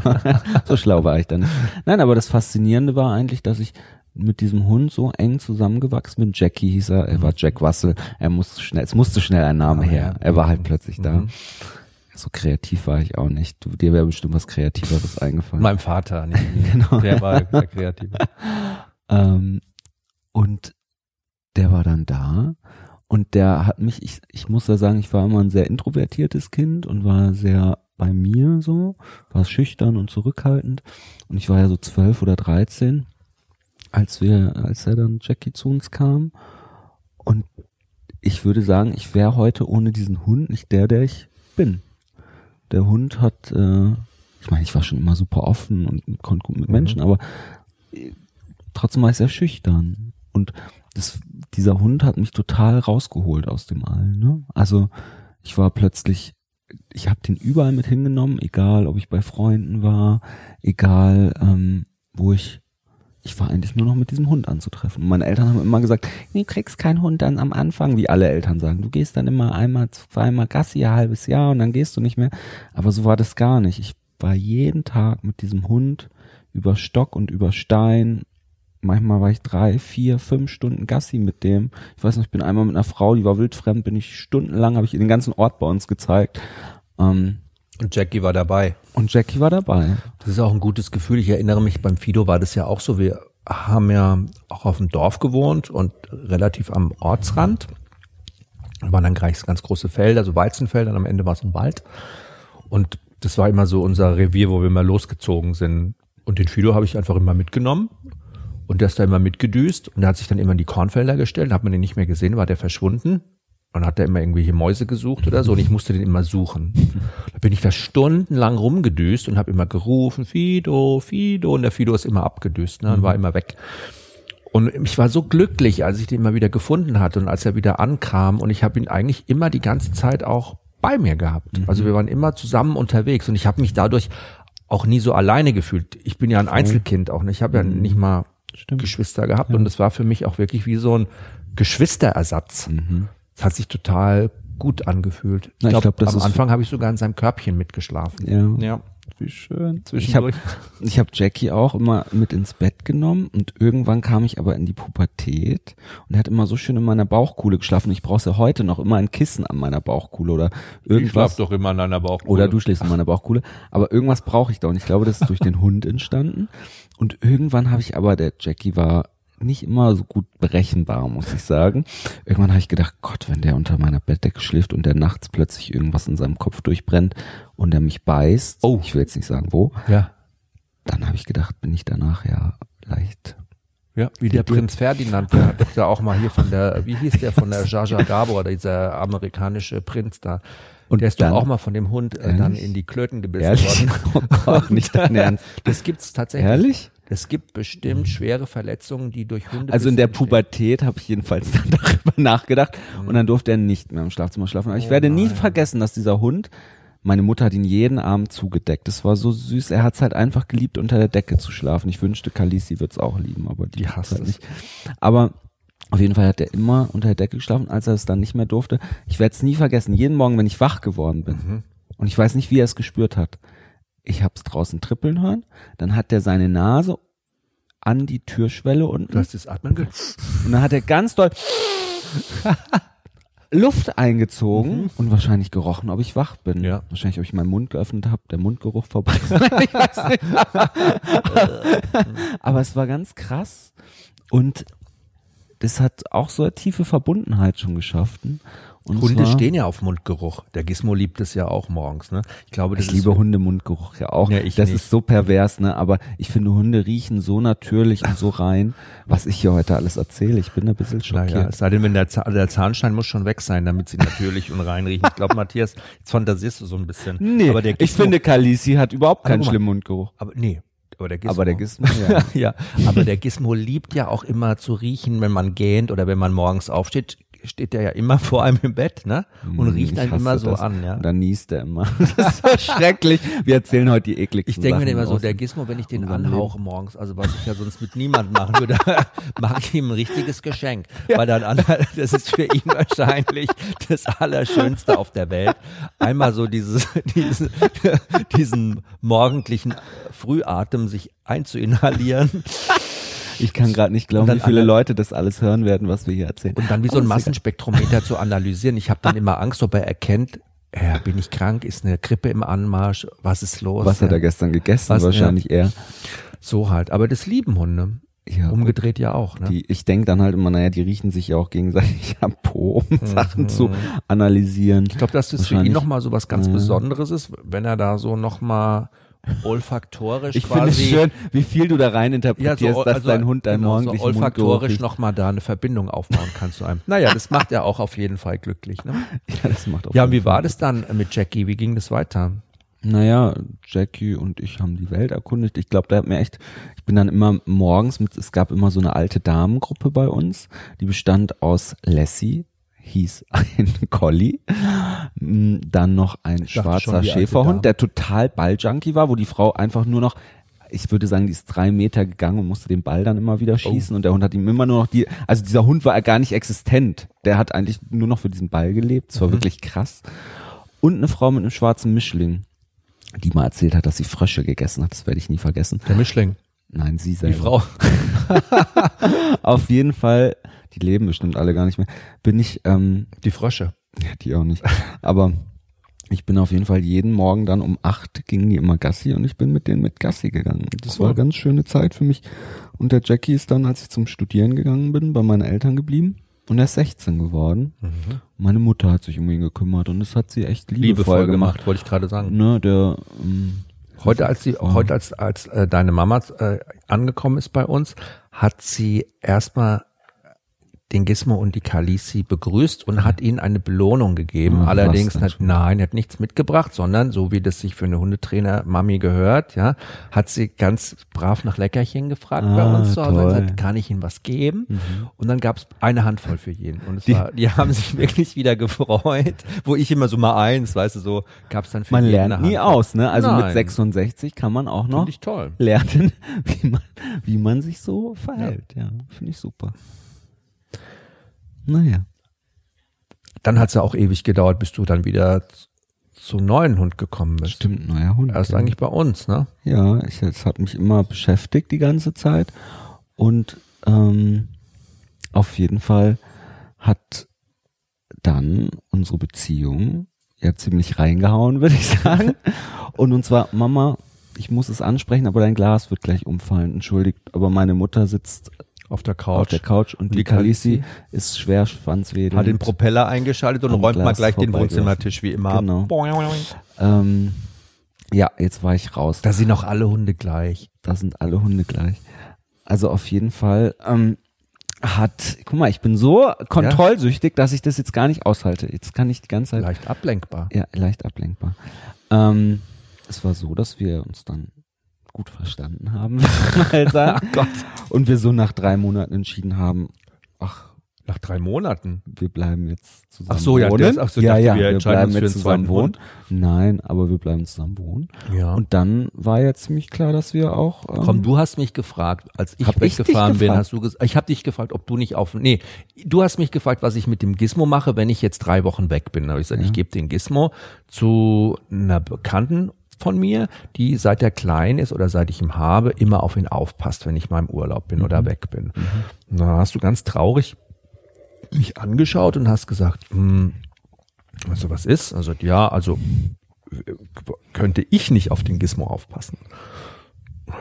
so schlau war ich dann nicht. Nein, aber das Faszinierende war eigentlich, dass ich mit diesem Hund so eng zusammengewachsen mit Jackie hieß er, er war Jack Russell, er musste schnell, es musste schnell ein Name oh, her, er war halt plötzlich da. Mhm. So kreativ war ich auch nicht. Du, dir wäre bestimmt was Kreativeres eingefallen. Meinem Vater, nicht genau. Der war der Kreative. ähm, und der war dann da und der hat mich, ich, ich muss da sagen, ich war immer ein sehr introvertiertes Kind und war sehr bei mir so, war schüchtern und zurückhaltend und ich war ja so zwölf oder dreizehn als wir, als er dann Jackie zu uns kam. Und ich würde sagen, ich wäre heute ohne diesen Hund nicht der, der ich bin. Der Hund hat, äh, ich meine, ich war schon immer super offen und konnte gut mit mhm. Menschen, aber äh, trotzdem war ich sehr schüchtern. Und das, dieser Hund hat mich total rausgeholt aus dem All. Ne? Also ich war plötzlich, ich habe den überall mit hingenommen, egal ob ich bei Freunden war, egal ähm, wo ich ich war eigentlich nur noch mit diesem Hund anzutreffen. Und meine Eltern haben immer gesagt, du kriegst keinen Hund dann am Anfang, wie alle Eltern sagen. Du gehst dann immer einmal, zweimal Gassi, ein halbes Jahr und dann gehst du nicht mehr. Aber so war das gar nicht. Ich war jeden Tag mit diesem Hund über Stock und über Stein. Manchmal war ich drei, vier, fünf Stunden Gassi mit dem. Ich weiß noch, ich bin einmal mit einer Frau, die war wildfremd, bin ich stundenlang, habe ich den ganzen Ort bei uns gezeigt. Ähm, und Jackie war dabei. Und Jackie war dabei. Das ist auch ein gutes Gefühl. Ich erinnere mich, beim Fido war das ja auch so. Wir haben ja auch auf dem Dorf gewohnt und relativ am Ortsrand. Da waren dann gleich ganz große Felder, so Weizenfelder, und am Ende war es ein Wald. Und das war immer so unser Revier, wo wir immer losgezogen sind. Und den Fido habe ich einfach immer mitgenommen. Und der ist da immer mitgedüst und der hat sich dann immer in die Kornfelder gestellt, hat man den nicht mehr gesehen, war der verschwunden. Und hat er immer irgendwelche Mäuse gesucht oder so und ich musste den immer suchen. Da bin ich da stundenlang rumgedüst und habe immer gerufen, Fido, Fido und der Fido ist immer abgedüst ne, und war mhm. immer weg. Und ich war so glücklich, als ich den mal wieder gefunden hatte und als er wieder ankam und ich habe ihn eigentlich immer die ganze Zeit auch bei mir gehabt. Mhm. Also wir waren immer zusammen unterwegs und ich habe mich dadurch auch nie so alleine gefühlt. Ich bin ja ein Einzelkind auch. nicht. Ich habe ja mhm. nicht mal Stimmt. Geschwister gehabt ja. und es war für mich auch wirklich wie so ein Geschwisterersatz. Mhm. Es hat sich total gut angefühlt. Ich glaube, glaub, am Anfang habe ich sogar in seinem Körbchen mitgeschlafen. Ja. ja. Wie schön. Ich habe ich hab Jackie auch immer mit ins Bett genommen und irgendwann kam ich aber in die Pubertät und er hat immer so schön in meiner Bauchkuhle geschlafen. Ich brauche ja heute noch immer ein Kissen an meiner Bauchkuhle oder irgendwas. Ich schlaf doch immer an deiner Bauchkuhle. Oder du schläfst in meiner Bauchkuhle. Aber irgendwas brauche ich da und ich glaube, das ist durch den Hund entstanden. Und irgendwann habe ich aber, der Jackie war nicht immer so gut berechenbar, muss ich sagen. Irgendwann habe ich gedacht, Gott, wenn der unter meiner Bettdecke schläft und der nachts plötzlich irgendwas in seinem Kopf durchbrennt und der mich beißt, oh. ich will jetzt nicht sagen wo, ja. dann habe ich gedacht, bin ich danach ja leicht. Ja, wie der Prinz Ferdinand, der hat ja auch mal hier von der, wie hieß der von der Jaja Gabor, dieser amerikanische Prinz da. Und der ist dann, doch auch mal von dem Hund äh, dann in die Klöten gebissen ehrlich? worden. Oh Gott, nicht dein Ernst. Das gibt's tatsächlich. Ehrlich? Es gibt bestimmt mhm. schwere Verletzungen, die durch Hunde. Also in der Pubertät habe ich jedenfalls dann darüber nachgedacht mhm. und dann durfte er nicht mehr im Schlafzimmer schlafen. Aber ich oh werde nein. nie vergessen, dass dieser Hund, meine Mutter hat ihn jeden Abend zugedeckt. Es war so süß. Er hat es halt einfach geliebt, unter der Decke zu schlafen. Ich wünschte, Kalisi wird es auch lieben, aber die, die hasst halt es nicht. Aber auf jeden Fall hat er immer unter der Decke geschlafen, als er es dann nicht mehr durfte. Ich werde es nie vergessen. Jeden Morgen, wenn ich wach geworden bin. Mhm. Und ich weiß nicht, wie er es gespürt hat ich hab's draußen trippeln hören. Dann hat der seine Nase an die Türschwelle unten. Du hast das Atmen gehört. Und dann hat er ganz doll Luft eingezogen mhm. und wahrscheinlich gerochen, ob ich wach bin. Ja. Wahrscheinlich, ob ich meinen Mund geöffnet habe, der Mundgeruch vorbei. Aber es war ganz krass. Und das hat auch so eine tiefe Verbundenheit schon geschaffen. Und Hunde zwar, stehen ja auf Mundgeruch. Der Gizmo liebt es ja auch morgens. Ne? Ich glaube, das ich liebe Hundemundgeruch ja auch. Ja, ich das nicht. ist so pervers, ne? Aber ich finde Hunde riechen so natürlich und so rein, was ich hier heute alles erzähle. Ich bin ein bisschen schockiert. Naja, es sei denn, wenn der, Zahn, der Zahnstein muss schon weg sein, damit sie natürlich und rein riechen. Ich glaube, Matthias, jetzt fantasierst du so ein bisschen. Nee, aber der Gizmo, ich finde, Kalisi hat überhaupt keinen schlimmen Mundgeruch. Aber nee, aber der Gizmo. Aber der Gizmo, ja. ja. Aber der Gizmo liebt ja auch immer zu riechen, wenn man gähnt oder wenn man morgens aufsteht steht der ja immer vor einem im Bett, ne? Und hm, riecht einen immer so das. an, ja. Und dann niest er immer. Das ist so schrecklich. Wir erzählen heute die ekligsten Ich denke mir immer so, der Gizmo, wenn ich den anhauche morgens, also was ich ja sonst mit niemand machen würde, mache ich ihm ein richtiges Geschenk. Ja. Weil dann, das ist für ihn wahrscheinlich das Allerschönste auf der Welt. Einmal so dieses, diesen, diesen morgendlichen Frühatem sich einzuinhalieren. Ich kann gerade nicht glauben, wie viele Leute das alles hören werden, was wir hier erzählen. Und dann wie so ein Massenspektrometer zu analysieren. Ich habe dann immer Angst, ob er erkennt, ja, bin ich krank, ist eine Grippe im Anmarsch, was ist los? Was hat er gestern gegessen? Was, Wahrscheinlich ja. eher. So halt. Aber das lieben Hunde. Ja, Umgedreht ja auch. Ne? Die, ich denk dann halt immer, naja, die riechen sich ja auch gegenseitig am Po, um mhm. Sachen zu analysieren. Ich glaube, dass das für ihn nochmal so was ganz ja. Besonderes ist, wenn er da so nochmal olfaktorisch ich quasi. Ich finde es schön, wie viel du da rein interpretierst, ja, so, dass also, dein Hund dein genau, morgendlichen so olfaktorisch nochmal da eine Verbindung aufbauen kann zu einem. Naja, das macht er auch auf jeden Fall glücklich. Ne? Ja, das macht auch Ja, und wie war das dann mit Jackie? Wie ging das weiter? Naja, Jackie und ich haben die Welt erkundigt. Ich glaube, da hat mir echt, ich bin dann immer morgens mit, es gab immer so eine alte Damengruppe bei uns, die bestand aus Lassie, hieß ein Collie, mm, dann noch ein schwarzer Schäferhund, der total Balljunkie war, wo die Frau einfach nur noch ich würde sagen, die ist drei Meter gegangen und musste den Ball dann immer wieder oh. schießen oh. und der Hund hat ihm immer nur noch die, also dieser Hund war gar nicht existent. Der hat eigentlich nur noch für diesen Ball gelebt. Das war mhm. wirklich krass. Und eine Frau mit einem schwarzen Mischling, die mal erzählt hat, dass sie Frösche gegessen hat. Das werde ich nie vergessen. Der Mischling. Nein, sie selber. Die Frau. Auf jeden Fall die leben bestimmt alle gar nicht mehr, bin ich, ähm, Die Frösche. Ja, die auch nicht. Aber ich bin auf jeden Fall jeden Morgen dann um acht gingen die immer Gassi und ich bin mit denen mit Gassi gegangen. Das cool. war eine ganz schöne Zeit für mich. Und der Jackie ist dann, als ich zum Studieren gegangen bin, bei meinen Eltern geblieben. Und er ist 16 geworden. Mhm. Meine Mutter hat sich um ihn gekümmert und das hat sie echt liebevoll, liebevoll gemacht, gemacht, wollte ich gerade sagen. Ne, der ähm, heute als sie heute als als äh, deine Mama äh, angekommen ist bei uns, hat sie erstmal den Gizmo und die Kalisi begrüßt und hat ihnen eine Belohnung gegeben. Oh, Allerdings hat, nein, hat nichts mitgebracht, sondern so wie das sich für eine Hundetrainer Mami gehört, ja, hat sie ganz brav nach Leckerchen gefragt ah, bei uns zu Hause. Gesagt, kann ich ihnen was geben? Mhm. Und dann gab es eine Handvoll für jeden. Und es die, war, die haben sich wirklich wieder gefreut, wo ich immer so mal eins, weißt du, so gab es dann für man jeden lernt nie aus, ne? Also nein. mit 66 kann man auch noch lernen, wie man, wie man sich so verhält. Ja, ja finde ich super. Naja. Dann hat es ja auch ewig gedauert, bis du dann wieder zum neuen Hund gekommen bist. Stimmt, neuer Hund. Erst ja. eigentlich bei uns, ne? Ja, ich, es hat mich immer beschäftigt die ganze Zeit. Und ähm, auf jeden Fall hat dann unsere Beziehung ja ziemlich reingehauen, würde ich sagen. Und und zwar, Mama, ich muss es ansprechen, aber dein Glas wird gleich umfallen. Entschuldigt, aber meine Mutter sitzt auf der Couch. Auf der Couch und die, die Kalisi ist schwer schwanzwedelnd. Hat den Propeller eingeschaltet und räumt mal gleich den Wohnzimmertisch wie immer genau. Ähm, ja, jetzt war ich raus. Da sind auch alle Hunde gleich. Da sind alle Hunde gleich. Also auf jeden Fall ähm, hat, guck mal, ich bin so kontrollsüchtig, ja. dass ich das jetzt gar nicht aushalte. Jetzt kann ich die ganze Zeit. Leicht ablenkbar. Ja, leicht ablenkbar. Ähm, es war so, dass wir uns dann gut verstanden haben, mal sagen. Gott. Und wir so nach drei Monaten entschieden haben, ach, nach drei Monaten? Wir bleiben jetzt zusammen ach so, ja, wohnen. Das, ach so, ja, ja, wir, wir bleiben jetzt zusammen wohnen. Nein, aber wir bleiben zusammen wohnen. Ja. Und dann war ja ziemlich klar, dass wir auch. Ähm, Komm, du hast mich gefragt, als ich weggefahren bin, hast du gesagt, ich habe dich gefragt, ob du nicht auf, nee, du hast mich gefragt, was ich mit dem Gizmo mache, wenn ich jetzt drei Wochen weg bin. Da habe ich gesagt, ja. ich gebe den Gizmo zu einer Bekannten von mir, die seit er klein ist oder seit ich ihn habe, immer auf ihn aufpasst, wenn ich mal im Urlaub bin mhm. oder weg bin. Mhm. Und dann hast du ganz traurig mich angeschaut und hast gesagt, hm, also was ist? Also ja, also könnte ich nicht auf den Gizmo aufpassen.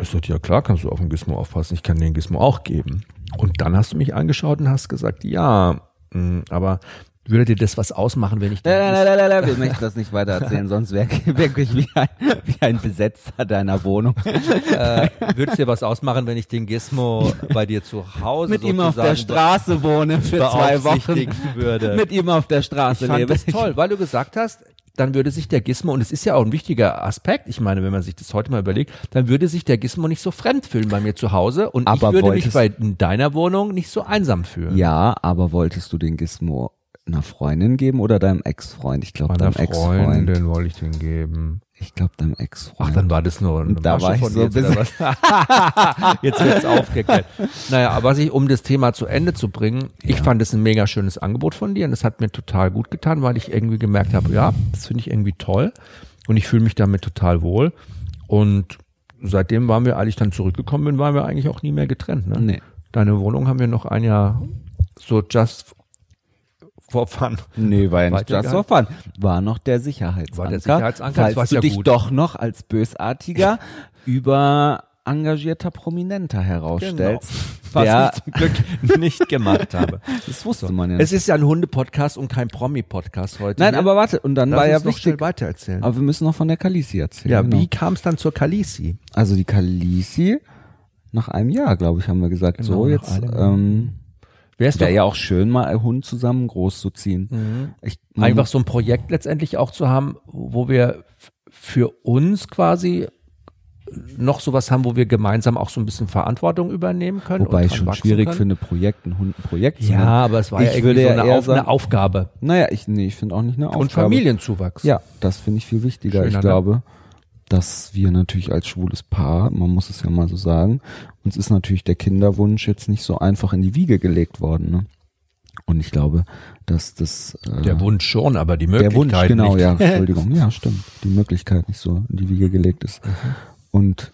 Ich sagte, ja klar kannst du auf den Gizmo aufpassen, ich kann den Gizmo auch geben. Und dann hast du mich angeschaut und hast gesagt, ja, hm, aber würde dir das was ausmachen, wenn ich nein, nein, nein, nein, nein, wir möchten das nicht weiter erzählen, sonst wäre wirklich wie ein, wie ein Besetzer deiner Wohnung. Äh, würde es dir was ausmachen, wenn ich den Gizmo bei dir zu Hause mit ihm auf der Straße wohne für zwei Wochen würde? Mit ihm auf der Straße ich fand lebe. Das toll, weil du gesagt hast, dann würde sich der Gizmo, und es ist ja auch ein wichtiger Aspekt, ich meine, wenn man sich das heute mal überlegt, dann würde sich der Gizmo nicht so fremd fühlen bei mir zu Hause und aber ich würde mich bei deiner Wohnung nicht so einsam fühlen. Ja, aber wolltest du den Gizmo einer Freundin geben oder deinem Ex-Freund? Ich glaube, deinem Ex-Freund. Freundin wollte ich den geben. Ich glaube, deinem Ex-Freund. Ach, dann war das nur eine da Masche war ich von so jetzt, was? jetzt wird's aufgeklärt. Naja, aber was ich, um das Thema zu Ende zu bringen, ja. ich fand es ein mega schönes Angebot von dir und das hat mir total gut getan, weil ich irgendwie gemerkt habe, ja, das finde ich irgendwie toll und ich fühle mich damit total wohl und seitdem waren wir, als ich dann zurückgekommen bin, waren wir eigentlich auch nie mehr getrennt. Ne? Nee. Deine Wohnung haben wir noch ein Jahr so just fun. Nee, war ja nicht for fun. War noch der Sicherheitsanker. War der Sicherheitsanker, falls du ja dich gut. doch noch als bösartiger über engagierter Prominenter herausstellst. Genau. Was der ich zum Glück nicht gemacht habe. Das wusste man ja. Es ist ja ein Hunde-Podcast und kein Promi-Podcast heute. Nein, ne? aber warte, und dann Lass war ja wichtig. schnell weiter erzählen. Aber wir müssen noch von der Kalisi erzählen. Ja, genau. wie kam es dann zur Kalisi? Also die Kalisi, nach einem Jahr, glaube ich, haben wir gesagt, genau, so jetzt, ähm, Wäre wär ja auch schön, mal einen Hund zusammen groß zu ziehen. Mhm. Ich, Einfach so ein Projekt letztendlich auch zu haben, wo wir für uns quasi noch sowas haben, wo wir gemeinsam auch so ein bisschen Verantwortung übernehmen können. Wobei ich schon schwierig können. finde, Projekt, ein Hund ein Projekt zu Ja, haben. aber es war ich ja irgendwie so eine, Auf, sagen, eine, Aufgabe. Naja, ich, nee, ich finde auch nicht eine Aufgabe. Und Familienzuwachs. Ja, das finde ich viel wichtiger. Schöner, ich glaube, ne? Dass wir natürlich als schwules Paar, man muss es ja mal so sagen, uns ist natürlich der Kinderwunsch jetzt nicht so einfach in die Wiege gelegt worden. Ne? Und ich glaube, dass das äh, der Wunsch schon, aber die Möglichkeit der Wunsch genau, nicht. ja, Entschuldigung, ja, stimmt, die Möglichkeit nicht so in die Wiege gelegt ist. Mhm. Und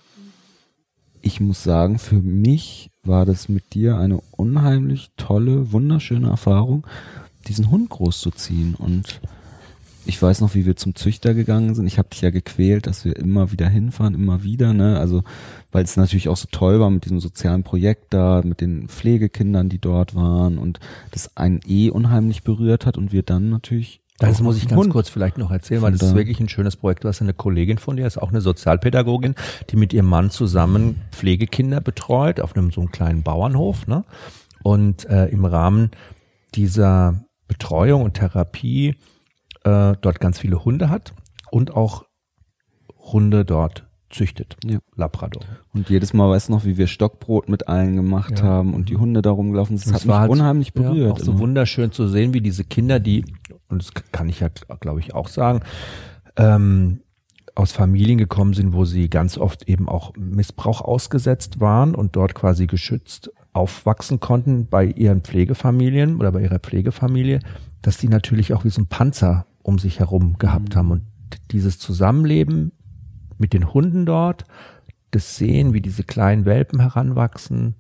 ich muss sagen, für mich war das mit dir eine unheimlich tolle, wunderschöne Erfahrung, diesen Hund großzuziehen und ich weiß noch, wie wir zum Züchter gegangen sind. Ich habe dich ja gequält, dass wir immer wieder hinfahren, immer wieder, ne? Also, weil es natürlich auch so toll war mit diesem sozialen Projekt da, mit den Pflegekindern, die dort waren und das einen eh unheimlich berührt hat und wir dann natürlich das muss ich ganz kurz vielleicht noch erzählen, weil das ist wirklich ein schönes Projekt. Du hast eine Kollegin von dir, ist auch eine Sozialpädagogin, die mit ihrem Mann zusammen Pflegekinder betreut auf einem so einem kleinen Bauernhof, ne? und äh, im Rahmen dieser Betreuung und Therapie äh, dort ganz viele Hunde hat und auch Hunde dort züchtet. Ja. Labrador. Und jedes Mal weiß noch, wie wir Stockbrot mit allen gemacht ja. haben und die Hunde da rumgelaufen sind. Das, das hat mich halt unheimlich berührt. Ja, auch so wunderschön zu sehen, wie diese Kinder, die, und das kann ich ja, glaube ich, auch sagen, ähm, aus Familien gekommen sind, wo sie ganz oft eben auch Missbrauch ausgesetzt waren und dort quasi geschützt aufwachsen konnten bei ihren Pflegefamilien oder bei ihrer Pflegefamilie, dass die natürlich auch wie so ein Panzer um sich herum gehabt mhm. haben und dieses Zusammenleben mit den Hunden dort, das Sehen, wie diese kleinen Welpen heranwachsen,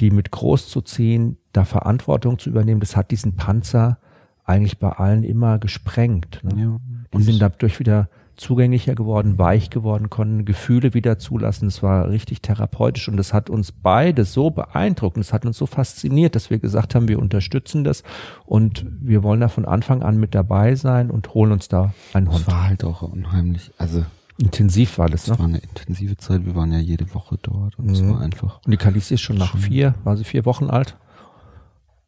die mit groß zu ziehen, da Verantwortung zu übernehmen, das hat diesen Panzer eigentlich bei allen immer gesprengt. Ne? Ja. Die sind dadurch wieder zugänglicher geworden, weich geworden, konnten Gefühle wieder zulassen. Es war richtig therapeutisch und das hat uns beide so beeindruckt und es hat uns so fasziniert, dass wir gesagt haben, wir unterstützen das und wir wollen da von Anfang an mit dabei sein und holen uns da einen Hund. Das war halt auch unheimlich, also Intensiv war das, ne? Es war eine intensive Zeit. Wir waren ja jede Woche dort und es mhm. war einfach. Und die Kalisi ist schon nach schon vier, war sie vier Wochen alt?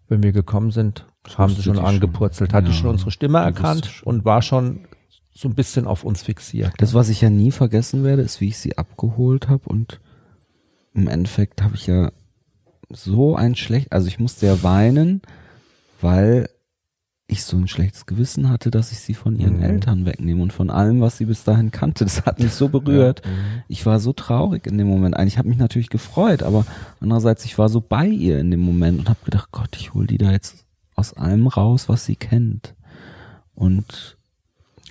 Wenn wir gekommen sind, haben sie schon angepurzelt, hatte ja, schon unsere Stimme erkannt und war schon so ein bisschen auf uns fixiert. Das, was ich ja nie vergessen werde, ist, wie ich sie abgeholt habe und im Endeffekt habe ich ja so ein schlecht, also ich musste ja weinen, weil ich so ein schlechtes Gewissen hatte, dass ich sie von ihren mhm. Eltern wegnehme und von allem, was sie bis dahin kannte. Das hat mich so berührt. Ja. Mhm. Ich war so traurig in dem Moment. Eigentlich habe mich natürlich gefreut, aber andererseits ich war so bei ihr in dem Moment und habe gedacht, Gott, ich hol die da jetzt aus allem raus, was sie kennt. Und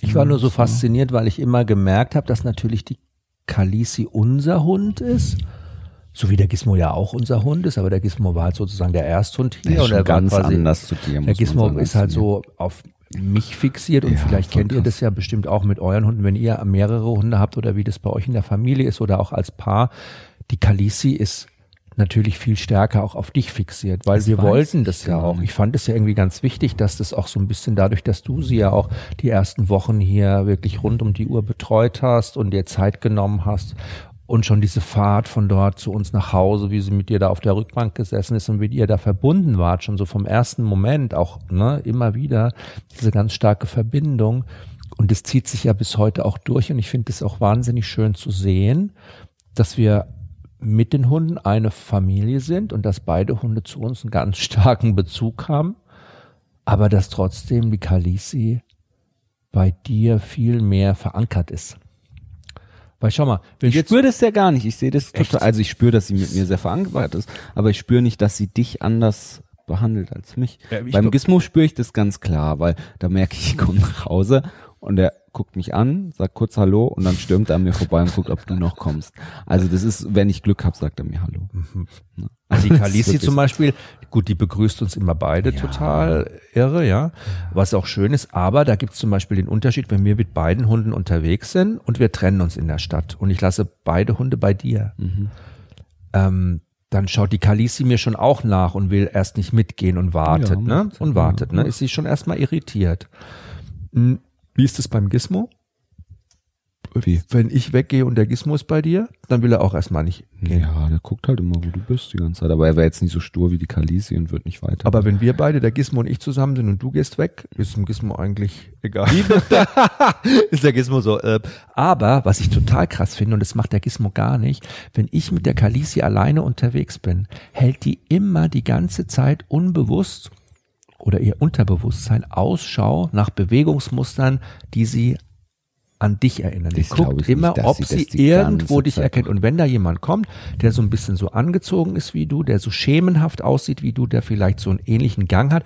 ich war nur so, fasziniert, weil ich immer gemerkt habe, dass natürlich die Kalisi unser Hund ist so wie der Gizmo ja auch unser Hund ist, aber der Gizmo war halt sozusagen der Ersthund hier. Der ist und ganz quasi, anders zu dir. Der Gizmo ist halt so auf mich fixiert und ja, vielleicht kennt krass. ihr das ja bestimmt auch mit euren Hunden, wenn ihr mehrere Hunde habt oder wie das bei euch in der Familie ist oder auch als Paar. Die Kalisi ist natürlich viel stärker auch auf dich fixiert, weil das wir wollten das ja auch. Ich fand es ja irgendwie ganz wichtig, dass das auch so ein bisschen dadurch, dass du sie ja auch die ersten Wochen hier wirklich rund um die Uhr betreut hast und dir Zeit genommen hast und schon diese Fahrt von dort zu uns nach Hause, wie sie mit dir da auf der Rückbank gesessen ist und wie ihr da verbunden wart, schon so vom ersten Moment auch ne, immer wieder diese ganz starke Verbindung. Und es zieht sich ja bis heute auch durch und ich finde es auch wahnsinnig schön zu sehen, dass wir mit den Hunden eine Familie sind und dass beide Hunde zu uns einen ganz starken Bezug haben, aber dass trotzdem die Kalisi bei dir viel mehr verankert ist. Weil schau mal, ich spüre das ja gar nicht. Ich sehe das total, also ich spüre, dass sie mit mir sehr verankert ist, aber ich spüre nicht, dass sie dich anders behandelt als mich. Ja, Beim Gizmo spüre ich das ganz klar, weil da merke ich, ich komme nach Hause und er guckt mich an, sagt kurz Hallo und dann stürmt er an mir vorbei und guckt, ob du noch kommst. Also das ist, wenn ich Glück habe, sagt er mir Hallo. Mhm. Also die Kalisi zum Beispiel, gut, die begrüßt uns immer beide ja. total irre, ja, was auch schön ist, aber da gibt es zum Beispiel den Unterschied, wenn wir mit beiden Hunden unterwegs sind und wir trennen uns in der Stadt und ich lasse beide Hunde bei dir. Mhm. Ähm, dann schaut die Kalisi mir schon auch nach und will erst nicht mitgehen und wartet, ja, ne? Und wartet, ne? Ist sie schon erstmal irritiert. Wie ist es beim Gizmo? Wie? Wenn ich weggehe und der Gizmo ist bei dir, dann will er auch erstmal nicht gehen. Ja, der guckt halt immer, wo du bist die ganze Zeit. Aber er wäre jetzt nicht so stur wie die Kalisi und wird nicht weiter. Aber wenn wir beide, der Gizmo und ich zusammen sind und du gehst weg, ist dem Gizmo eigentlich egal. ist der Gizmo so. Äh, aber was ich total krass finde, und das macht der Gizmo gar nicht, wenn ich mit der Kalisi alleine unterwegs bin, hält die immer die ganze Zeit unbewusst oder ihr Unterbewusstsein Ausschau nach Bewegungsmustern, die sie an dich erinnern. Die guckt immer, nicht, ob sie, sie irgendwo dich Zeit erkennt. Und wenn da jemand kommt, der so ein bisschen so angezogen ist wie du, der so schemenhaft aussieht wie du, der vielleicht so einen ähnlichen Gang hat,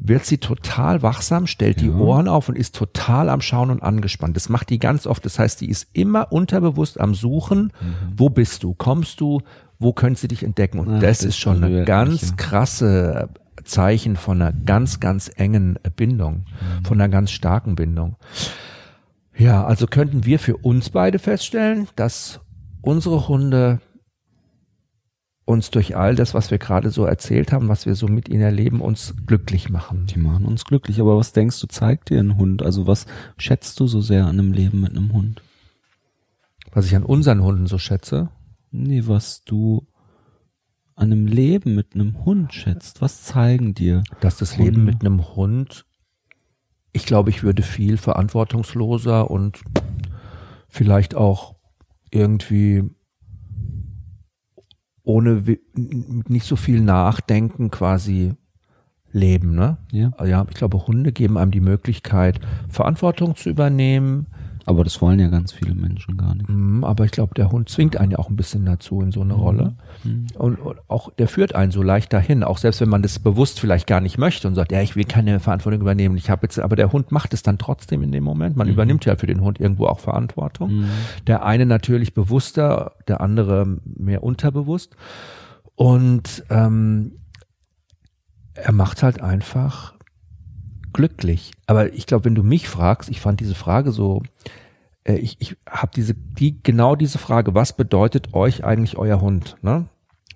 wird sie total wachsam, stellt ja. die Ohren auf und ist total am Schauen und angespannt. Das macht die ganz oft. Das heißt, die ist immer unterbewusst am Suchen. Mhm. Wo bist du? Kommst du? Wo könnte sie dich entdecken? Und Ach, das, das, ist schon eine ganz krasse Zeichen von einer ganz, ganz engen Bindung, mhm. von einer ganz starken Bindung. Ja, also könnten wir für uns beide feststellen, dass unsere Hunde uns durch all das, was wir gerade so erzählt haben, was wir so mit ihnen erleben, uns glücklich machen. Die machen uns glücklich, aber was denkst du, zeigt dir ein Hund? Also was schätzt du so sehr an einem Leben mit einem Hund? Was ich an unseren Hunden so schätze? Nee, was du an einem Leben mit einem Hund schätzt? Was zeigen dir? Dass das Hunde? Leben mit einem Hund, ich glaube, ich würde viel verantwortungsloser und vielleicht auch irgendwie ohne nicht so viel Nachdenken quasi leben. Ne? Ja. ja, ich glaube, Hunde geben einem die Möglichkeit, Verantwortung zu übernehmen, aber das wollen ja ganz viele Menschen gar nicht. Mhm, aber ich glaube, der Hund zwingt einen ja auch ein bisschen dazu in so eine mhm. Rolle. Mhm. Und, und, auch der führt einen so leicht dahin, auch selbst wenn man das bewusst vielleicht gar nicht möchte und sagt, ja, ich will keine Verantwortung übernehmen. Ich habe jetzt, aber der Hund macht es dann trotzdem in dem Moment. Man mhm. übernimmt ja für den Hund irgendwo auch Verantwortung. Der eine natürlich bewusster, der andere mehr unterbewusst. Und ähm, er macht halt einfach glücklich. Aber ich glaube, wenn du mich fragst, ich fand diese Frage so, äh, ich, ich habe diese, die, genau diese Frage, was bedeutet euch eigentlich euer Hund? Ne?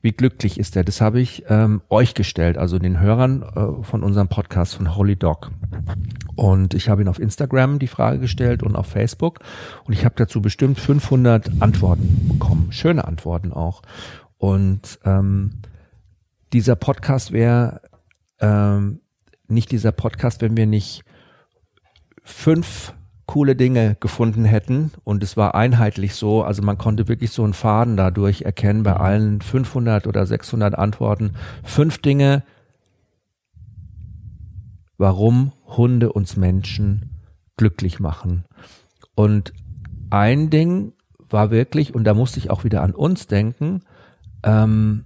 Wie glücklich ist er? Das habe ich ähm, euch gestellt, also den Hörern äh, von unserem Podcast von Holy Dog. Und ich habe ihn auf Instagram die Frage gestellt und auf Facebook. Und ich habe dazu bestimmt 500 Antworten bekommen. Schöne Antworten auch. Und ähm, dieser Podcast wäre ähm, nicht dieser Podcast, wenn wir nicht fünf coole Dinge gefunden hätten und es war einheitlich so, also man konnte wirklich so einen Faden dadurch erkennen bei allen 500 oder 600 Antworten. Fünf Dinge, warum Hunde uns Menschen glücklich machen. Und ein Ding war wirklich, und da musste ich auch wieder an uns denken, ähm,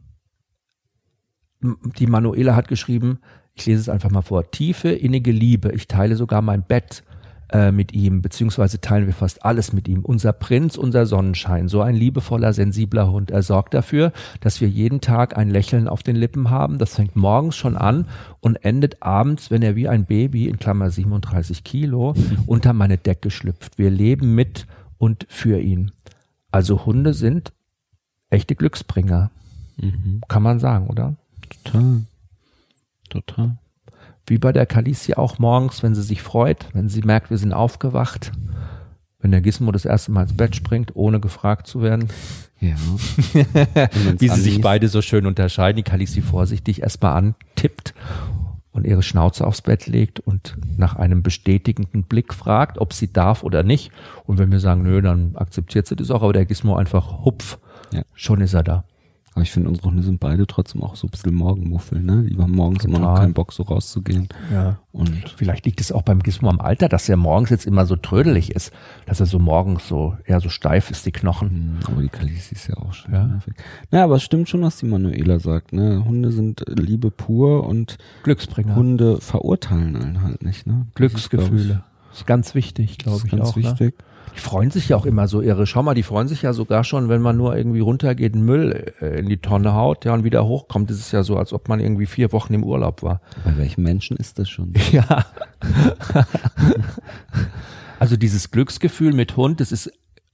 die Manuela hat geschrieben, ich lese es einfach mal vor, tiefe, innige Liebe. Ich teile sogar mein Bett äh, mit ihm, beziehungsweise teilen wir fast alles mit ihm. Unser Prinz, unser Sonnenschein, so ein liebevoller, sensibler Hund. Er sorgt dafür, dass wir jeden Tag ein Lächeln auf den Lippen haben. Das fängt morgens schon an und endet abends, wenn er wie ein Baby, in Klammer 37 Kilo, unter meine Decke schlüpft. Wir leben mit und für ihn. Also Hunde sind echte Glücksbringer. Mhm. Kann man sagen, oder? Total. Total. Wie bei der Kalicia auch morgens, wenn sie sich freut, wenn sie merkt, wir sind aufgewacht, wenn der Gizmo das erste Mal ins Bett springt, ohne gefragt zu werden. Ja. Wie sie sich beide so schön unterscheiden. Die Kalicia vorsichtig erstmal antippt und ihre Schnauze aufs Bett legt und nach einem bestätigenden Blick fragt, ob sie darf oder nicht. Und wenn wir sagen, nö, dann akzeptiert sie das auch, aber der Gizmo einfach hupf, ja. schon ist er da. Aber ich finde, unsere Hunde sind beide trotzdem auch so ein bisschen Morgenmuffel, ne? Die haben morgens Total. immer noch keinen Bock, so rauszugehen. Ja. Und vielleicht liegt es auch beim Gizmo am Alter, dass er morgens jetzt immer so trödelig ist, dass er so morgens so eher so steif ist, die Knochen. Hm, aber die Kalisi ist ja auch schon ja. nervig. Naja, aber es stimmt schon, was die Manuela sagt, ne? Hunde sind Liebe pur und Glücksbringer. Hunde verurteilen einen halt nicht, ne? Glücksgefühle. Das ist ganz wichtig, glaube ich ganz auch. Ne? wichtig. Ne? Die freuen sich ja auch immer so irre. Schau mal, die freuen sich ja sogar schon, wenn man nur irgendwie runtergeht, Müll äh, in die Tonne haut, ja, und wieder hochkommt. Das ist ja so, als ob man irgendwie vier Wochen im Urlaub war. Bei welchen Menschen ist das schon? Ja. also dieses Glücksgefühl mit Hund, das ist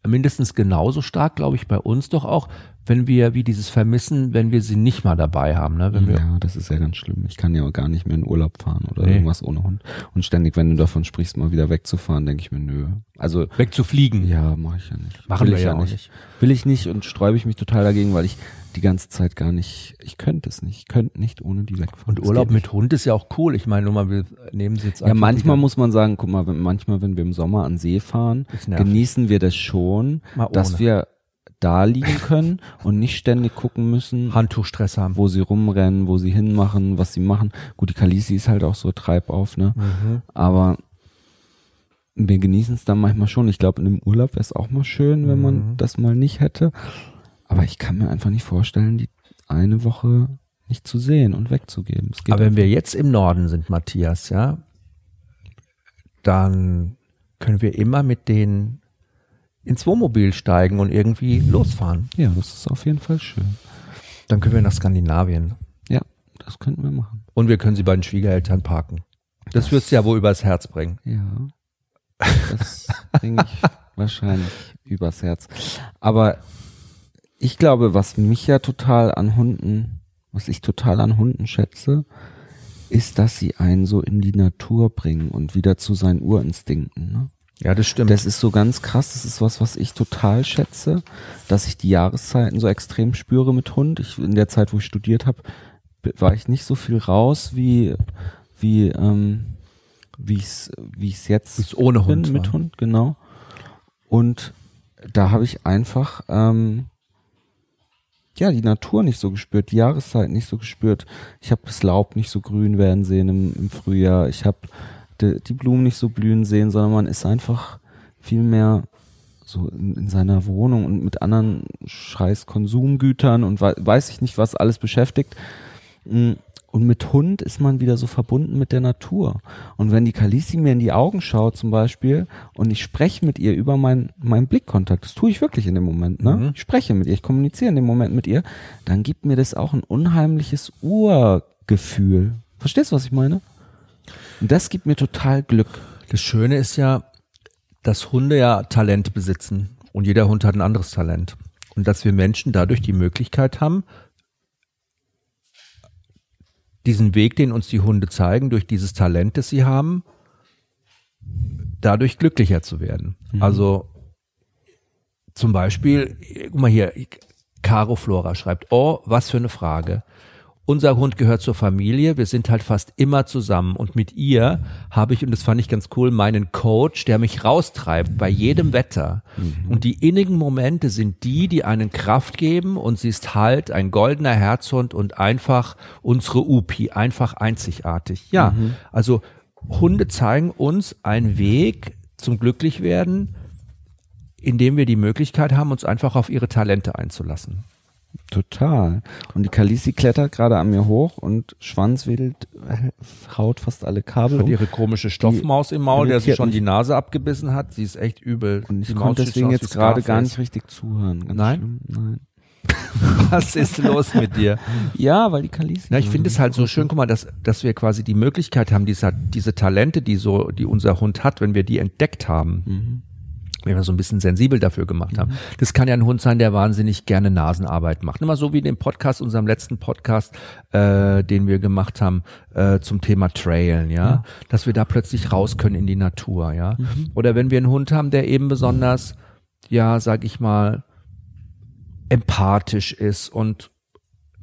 mindestens genauso stark, glaube ich, bei uns doch auch, wenn wir wie dieses vermissen, wenn wir sie nicht mal dabei haben. Ne? Wenn wir ja, das ist ja ganz schlimm. Ich kann ja gar nicht mehr in Urlaub fahren oder nee. irgendwas ohne Hund. Und ständig, wenn du davon sprichst, mal wieder wegzufahren, denke ich mir, nö. Also wegzufliegen. Ja, mache ich ja nicht. Machen Will wir ja, ja nicht. nicht. Will ich nicht und sträube ich mich total dagegen, weil ich die ganze Zeit gar nicht, ich könnte es nicht, ich könnte nicht ohne die wegfahren. Und Urlaub mit Hund ist ja auch cool. Ich meine, nur mal, wir nehmen sie jetzt Ja, manchmal muss man sagen, guck mal, wenn, manchmal, wenn wir im Sommer an See fahren, genießen wir das schon, dass wir da liegen können und nicht ständig gucken müssen. Handtuchstress haben. Wo sie rumrennen, wo sie hinmachen, was sie machen. Gut, die Kalisi ist halt auch so Treibauf, ne? Mhm. Aber wir genießen es dann manchmal schon. Ich glaube, in einem Urlaub wäre es auch mal schön, wenn man mhm. das mal nicht hätte. Aber ich kann mir einfach nicht vorstellen, die eine Woche nicht zu sehen und wegzugeben. Aber wenn wir jetzt im Norden sind, Matthias, ja, dann können wir immer mit denen ins Wohnmobil steigen und irgendwie losfahren. Ja, das ist auf jeden Fall schön. Dann können wir nach Skandinavien. Ja, das könnten wir machen. Und wir können sie bei den Schwiegereltern parken. Das, das wirst du ja wohl übers Herz bringen. Ja. Das bringe ich wahrscheinlich übers Herz. Aber ich glaube, was mich ja total an Hunden, was ich total an Hunden schätze, ist, dass sie einen so in die Natur bringen und wieder zu seinen Urinstinkten. Ne? Ja, das stimmt. Das ist so ganz krass. Das ist was, was ich total schätze, dass ich die Jahreszeiten so extrem spüre mit Hund. Ich, in der Zeit, wo ich studiert habe, war ich nicht so viel raus wie, wie, ähm, wie ich es wie ich's jetzt Wie's ohne Hund bin, mit Hund, genau. Und da habe ich einfach, ähm, ja, die Natur nicht so gespürt, die Jahreszeit nicht so gespürt. Ich habe das Laub nicht so grün werden sehen im, im Frühjahr. Ich habe die, Blumen nicht so blühen sehen, sondern man ist einfach viel mehr so in, in seiner Wohnung und mit anderen scheiß Konsumgütern und weiß ich nicht, was alles beschäftigt. Mm, und mit Hund ist man wieder so verbunden mit der Natur. Und wenn die Kalisi mir in die Augen schaut zum Beispiel und ich spreche mit ihr über meinen mein Blickkontakt, das tue ich wirklich in dem Moment, ne? Mhm. Ich spreche mit ihr, ich kommuniziere in dem Moment mit ihr, dann gibt mir das auch ein unheimliches Urgefühl. Verstehst du, was ich meine? Und das gibt mir total Glück. Das Schöne ist ja, dass Hunde ja Talent besitzen und jeder Hund hat ein anderes Talent. Und dass wir Menschen dadurch die Möglichkeit haben, diesen Weg, den uns die Hunde zeigen, durch dieses Talent, das sie haben, dadurch glücklicher zu werden. Mhm. Also zum Beispiel, guck mal hier, Caro Flora schreibt, oh, was für eine Frage unser Hund gehört zur Familie, wir sind halt fast immer zusammen und mit ihr habe ich, und das fand ich ganz cool, meinen Coach, der mich raustreibt bei jedem Wetter. Mhm. Und die innigen Momente sind die, die einen Kraft geben und sie ist halt ein goldener Herzhund und einfach unsere Upi, einfach einzigartig. Ja, mhm. also Hunde zeigen uns einen Weg zum Glücklichwerden, indem wir die Möglichkeit haben, uns einfach auf ihre Talente einzulassen. Total. Und die Kalisi klettert gerade an mir hoch und Schwanz wedelt, haut fast alle Kabel. Und ihre komische Stoffmaus die im Maul, der sich schon die Nase abgebissen hat. Sie ist echt übel. Und ich die konnte deswegen jetzt gerade gar nicht richtig zuhören. Ganz Nein? Schlimm. Nein. Was ist los mit dir? Ja, weil die Kalisi. Na, ich finde es halt so schön, guck mal, dass, dass wir quasi die Möglichkeit haben, diese, diese Talente, die so, die unser Hund hat, wenn wir die entdeckt haben. Mhm wenn wir so ein bisschen sensibel dafür gemacht haben. Mhm. Das kann ja ein Hund sein, der wahnsinnig gerne Nasenarbeit macht. Immer so wie in dem Podcast, unserem letzten Podcast, äh, den wir gemacht haben äh, zum Thema Trailen, ja? ja? dass wir da plötzlich raus können in die Natur, ja. Mhm. Oder wenn wir einen Hund haben, der eben besonders, ja, sag ich mal, empathisch ist und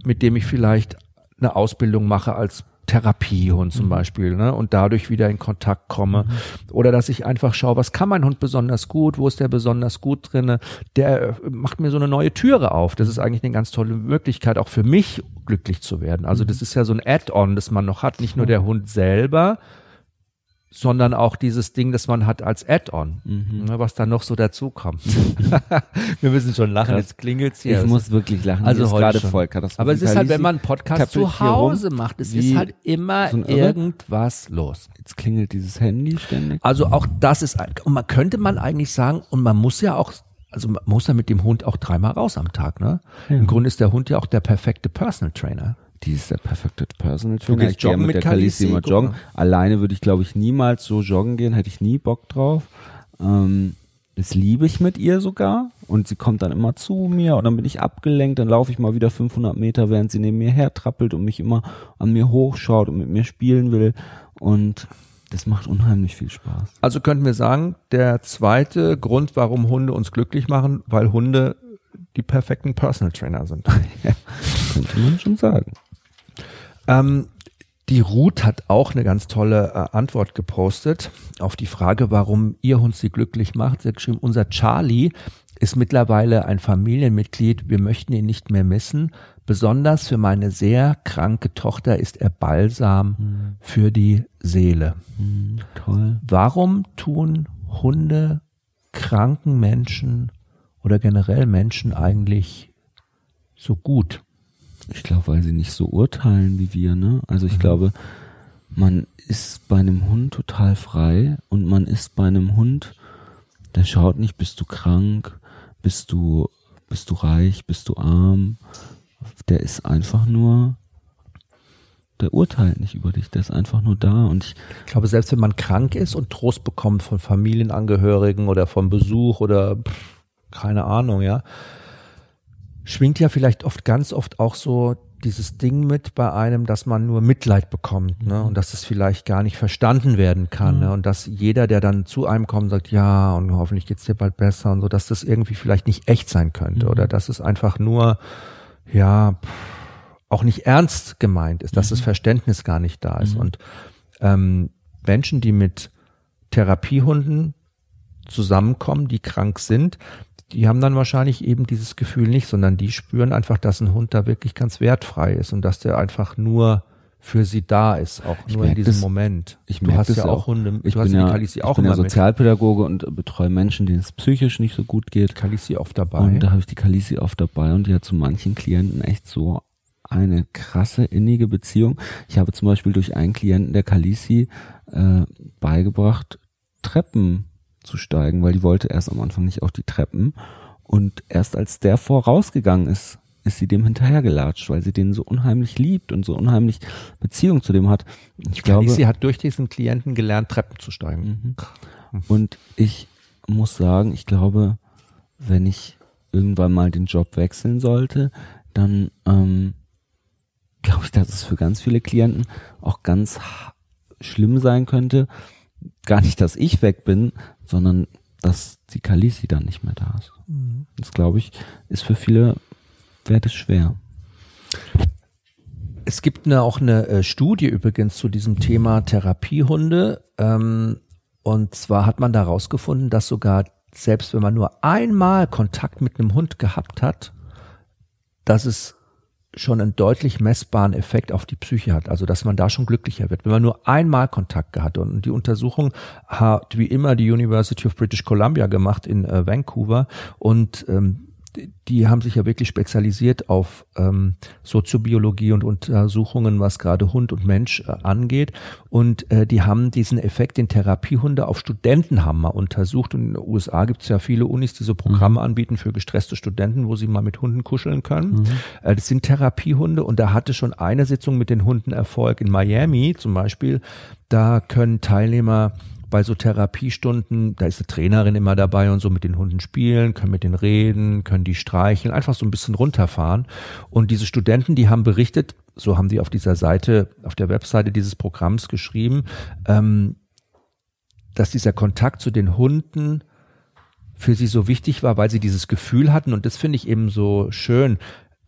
mit dem ich vielleicht eine Ausbildung mache als Therapiehund zum mhm. Beispiel, ne? Und dadurch wieder in Kontakt komme. Mhm. Oder dass ich einfach schaue, was kann mein Hund besonders gut, wo ist der besonders gut drinne? Der äh, macht mir so eine neue Türe auf. Das ist eigentlich eine ganz tolle Möglichkeit, auch für mich glücklich zu werden. Also mhm. das ist ja so ein Add-on, das man noch hat. Nicht nur der Hund selber, sondern auch dieses Ding, das man hat als Add-on, mhm. Ne, was da noch so dazu kommt. Wir müssen schon lachen, Krass. jetzt klingelt's hier. Ich muss wirklich lachen, also ist gerade voll Katastrophe. Aber es ist halt, wenn man einen Podcast zu Hause macht, es ist halt immer so irgendwas los. Jetzt klingelt dieses Handy ständig. Also auch das ist, und man könnte man eigentlich sagen, und man muss ja auch also man muss ja mit dem Hund auch dreimal raus am Tag, ne? Ja. Im Grunde ist der Hund ja auch der perfekte Personal Trainer. Die ist der perfekte Personal Trainer. Du gehst joggen mit, mit der Kalisi immer joggen. Alleine würde ich, glaube ich, niemals so joggen gehen, hätte ich nie Bock drauf. Ähm, das liebe ich mit ihr sogar und sie kommt dann immer zu mir und dann bin ich abgelenkt, dann laufe ich mal wieder 500 Meter, während sie neben mir hertrappelt und mich immer an mir hochschaut und mit mir spielen will und das macht unheimlich viel Spaß. Also könnten wir sagen, der zweite Grund, warum Hunde uns glücklich machen, weil Hunde die perfekten Personal Trainer sind. ja, könnte man schon sagen. Ähm, die Ruth hat auch eine ganz tolle äh, Antwort gepostet auf die Frage, warum ihr Hund sie glücklich macht. Sie hat geschrieben, unser Charlie ist mittlerweile ein Familienmitglied. Wir möchten ihn nicht mehr missen. Besonders für meine sehr kranke Tochter ist er Balsam mhm. für die Seele. Mhm, toll. Warum tun Hunde kranken Menschen oder generell Menschen eigentlich so gut? Ich glaube, weil sie nicht so urteilen wie wir, ne? Also ich mhm. glaube, man ist bei einem Hund total frei und man ist bei einem Hund, der schaut nicht, bist du krank, bist du, bist du reich, bist du arm. Der ist einfach nur, der urteilt nicht über dich, der ist einfach nur da und ich, ich glaube, selbst wenn man krank ist und Trost bekommt von Familienangehörigen oder vom Besuch oder pff, keine Ahnung, ja, schwingt ja vielleicht oft ganz oft auch so dieses Ding mit bei einem, dass man nur Mitleid bekommt ne? und dass es vielleicht gar nicht verstanden werden kann mhm. ne? und dass jeder, der dann zu einem kommt, sagt, ja und hoffentlich geht's dir bald besser und so, dass das irgendwie vielleicht nicht echt sein könnte mhm. oder dass es einfach nur, ja, auch nicht ernst gemeint ist, dass mhm. das Verständnis gar nicht da ist. Mhm. Und ähm, Menschen, die mit Therapiehunden zusammenkommen, die krank sind, die haben dann wahrscheinlich eben dieses Gefühl nicht, sondern die spüren einfach, dass ein Hund da wirklich ganz wertfrei ist und dass der einfach nur für sie da ist, auch ich nur in diesem das, Moment. Ich du hast ja auch Hunde, ich bin ja, ich bin ja Sozialpädagoge mit. und betreue Menschen, denen es psychisch nicht so gut geht. Kalisi oft dabei. Und da habe ich die Kalisi oft dabei und die hat zu manchen Klienten echt so eine krasse innige Beziehung. Ich habe zum Beispiel durch einen Klienten der Kalisi äh, beigebracht, Treppen zu steigen, weil die wollte erst am Anfang nicht auf die Treppen. Und erst als der vorausgegangen ist, ist sie dem hinterhergelatscht, weil sie den so unheimlich liebt und so unheimlich Beziehung zu dem hat. Ich glaube, sie hat durch diesen Klienten gelernt, Treppen zu steigen. Mhm. Und ich muss sagen, ich glaube, wenn ich irgendwann mal den Job wechseln sollte, dann ähm, glaube ich, dass es für ganz viele Klienten auch ganz schlimm sein könnte. Gar nicht, dass ich weg bin, sondern dass die Kalisi dann nicht mehr da ist. Mhm. Das glaube ich, ist für viele, wäre das schwer. Es gibt eine, auch eine äh, Studie übrigens zu diesem Thema Therapiehunde. Ähm, und zwar hat man da rausgefunden, dass sogar selbst wenn man nur einmal Kontakt mit einem Hund gehabt hat, dass es schon einen deutlich messbaren Effekt auf die Psyche hat, also dass man da schon glücklicher wird, wenn man nur einmal Kontakt gehabt hat. Und die Untersuchung hat wie immer die University of British Columbia gemacht in äh, Vancouver und ähm, die haben sich ja wirklich spezialisiert auf ähm, Soziobiologie und Untersuchungen, was gerade Hund und Mensch äh, angeht. Und äh, die haben diesen Effekt, den Therapiehunde auf Studenten haben mal untersucht. Und in den USA gibt es ja viele Unis, die so Programme mhm. anbieten für gestresste Studenten, wo sie mal mit Hunden kuscheln können. Mhm. Äh, das sind Therapiehunde und da hatte schon eine Sitzung mit den Hunden Erfolg. In Miami zum Beispiel, da können Teilnehmer bei so Therapiestunden, da ist eine Trainerin immer dabei und so mit den Hunden spielen, können mit denen reden, können die streicheln, einfach so ein bisschen runterfahren. Und diese Studenten, die haben berichtet, so haben die auf dieser Seite, auf der Webseite dieses Programms geschrieben, ähm, dass dieser Kontakt zu den Hunden für sie so wichtig war, weil sie dieses Gefühl hatten, und das finde ich eben so schön,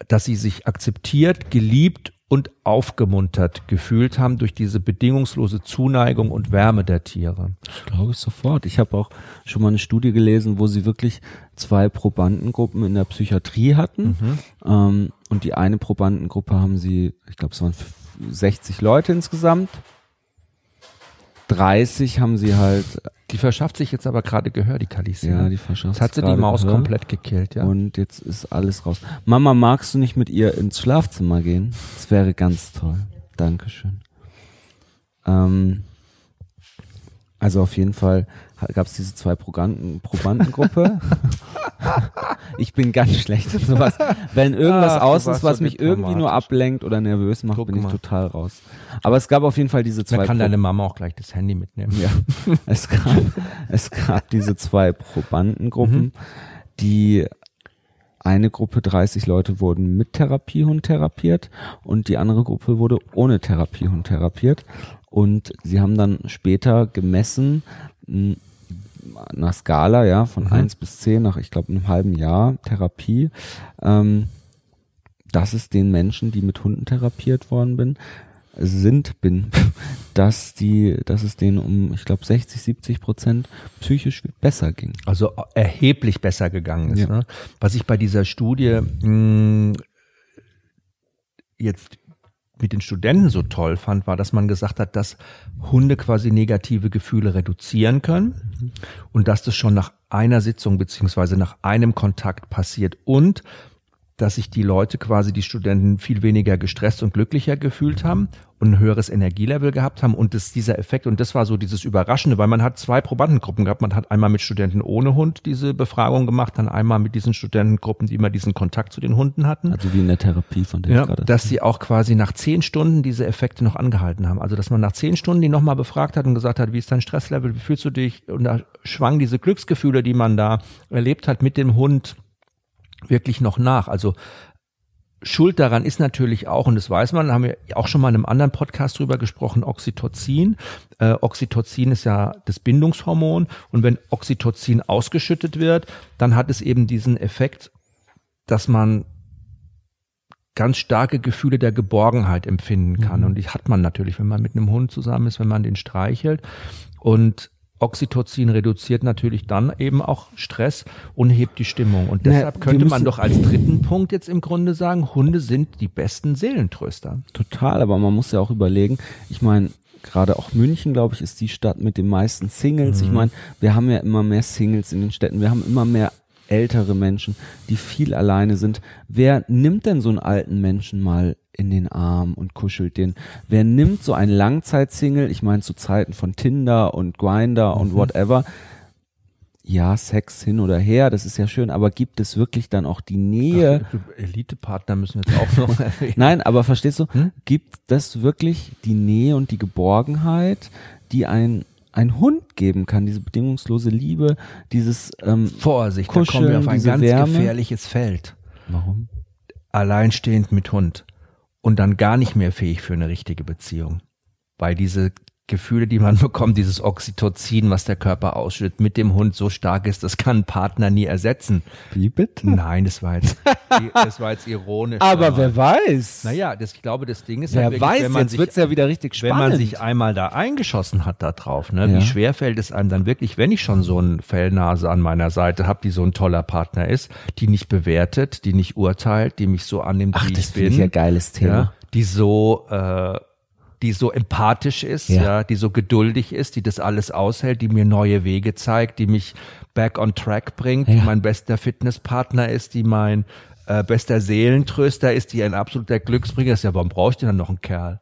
dass sie sich akzeptiert, geliebt und aufgemuntert gefühlt haben durch diese bedingungslose Zuneigung und Wärme der Tiere. Das glaube ich sofort. Ich habe auch schon mal eine Studie gelesen, wo sie wirklich zwei Probandengruppen in der Psychiatrie hatten. Mhm. Ähm, und die eine Probandengruppe haben sie, ich glaube, es waren 60 Leute insgesamt. 30 haben sie halt. Die verschafft sich jetzt aber gerade Gehör, die Kalisi. Ja, die verschafft Jetzt hat sie die Maus Gehör. komplett gekillt, ja. Und jetzt ist alles raus. Mama, magst du nicht mit ihr ins Schlafzimmer gehen? Das wäre ganz toll. Dankeschön. Ähm, also auf jeden Fall gab es diese zwei Probanden, Probandengruppe. ich bin ganz schlecht in sowas. Wenn irgendwas Ach, aus ist, was so mich irgendwie nur ablenkt oder nervös macht, Guck bin ich mal. total raus. Aber es gab auf jeden Fall diese zwei. Da kann Pro deine Mama auch gleich das Handy mitnehmen. Ja. es gab, es gab diese zwei Probandengruppen, mhm. die eine Gruppe 30 Leute wurden mit Therapiehund therapiert und die andere Gruppe wurde ohne Therapiehund therapiert. Und sie haben dann später gemessen, einer Skala, ja, von mhm. 1 bis 10 nach, ich glaube, einem halben Jahr Therapie, ähm, dass es den Menschen, die mit Hunden therapiert worden bin, sind, bin, dass die, dass es denen um, ich glaube, 60, 70 Prozent psychisch besser ging. Also erheblich besser gegangen ist. Ja. Ne? Was ich bei dieser Studie mh, hm, jetzt mit den Studenten so toll fand, war, dass man gesagt hat, dass Hunde quasi negative Gefühle reduzieren können mhm. und dass das schon nach einer Sitzung beziehungsweise nach einem Kontakt passiert und dass sich die Leute quasi, die Studenten viel weniger gestresst und glücklicher gefühlt haben und ein höheres Energielevel gehabt haben und das, dieser Effekt und das war so dieses Überraschende, weil man hat zwei Probandengruppen gehabt. Man hat einmal mit Studenten ohne Hund diese Befragung gemacht, dann einmal mit diesen Studentengruppen, die immer diesen Kontakt zu den Hunden hatten. Also wie in der Therapie von der ja, gerade. Dass sie auch quasi nach zehn Stunden diese Effekte noch angehalten haben. Also dass man nach zehn Stunden die nochmal befragt hat und gesagt hat, wie ist dein Stresslevel, wie fühlst du dich? Und da schwang diese Glücksgefühle, die man da erlebt hat mit dem Hund, wirklich noch nach. Also Schuld daran ist natürlich auch, und das weiß man, haben wir auch schon mal in einem anderen Podcast drüber gesprochen, Oxytocin. Äh, Oxytocin ist ja das Bindungshormon und wenn Oxytocin ausgeschüttet wird, dann hat es eben diesen Effekt, dass man ganz starke Gefühle der Geborgenheit empfinden kann. Mhm. Und die hat man natürlich, wenn man mit einem Hund zusammen ist, wenn man den streichelt. Und Oxytocin reduziert natürlich dann eben auch Stress und hebt die Stimmung. Und deshalb Na, könnte man doch als dritten Punkt jetzt im Grunde sagen, Hunde sind die besten Seelentröster. Total, aber man muss ja auch überlegen, ich meine, gerade auch München, glaube ich, ist die Stadt mit den meisten Singles. Mhm. Ich meine, wir haben ja immer mehr Singles in den Städten, wir haben immer mehr ältere Menschen, die viel alleine sind. Wer nimmt denn so einen alten Menschen mal in den Arm und kuschelt den. Wer nimmt so einen Langzeitsingle, ich meine zu Zeiten von Tinder und Grinder und mhm. whatever, ja, Sex hin oder her, das ist ja schön, aber gibt es wirklich dann auch die Nähe? Elite-Partner müssen wir jetzt auch noch erwähnen. Nein, aber verstehst du, hm? gibt das wirklich die Nähe und die Geborgenheit, die ein ein Hund geben kann, diese bedingungslose Liebe, dieses ähm, Vorsicht, Kuscheln, da kommen wir auf ein ganz Wärme. gefährliches Feld. Warum? Alleinstehend mit Hund und dann gar nicht mehr fähig für eine richtige Beziehung. Weil diese Gefühle, die man bekommt, dieses Oxytocin, was der Körper ausschüttet, mit dem Hund so stark ist, das kann ein Partner nie ersetzen. Wie bitte? Nein, das war jetzt, das war jetzt ironisch. aber, aber wer weiß? Naja, das, ich glaube, das Ding ist wer halt wirklich, weiß, wenn man jetzt wird's ja wieder richtig spannend. Wenn man sich einmal da eingeschossen hat da drauf, ne, ja. wie schwer fällt es einem dann wirklich, wenn ich schon so ein Fellnase an meiner Seite habe, die so ein toller Partner ist, die nicht bewertet, die nicht urteilt, die mich so annimmt, Ach, wie ich bin. Ich ja geiles Thema. Ja, die so äh, die so empathisch ist, ja. ja, die so geduldig ist, die das alles aushält, die mir neue Wege zeigt, die mich back on track bringt, ja. die mein bester Fitnesspartner ist, die mein äh, bester Seelentröster ist, die ein absoluter Glücksbringer ist. Ja, warum brauche ich denn dann noch einen Kerl?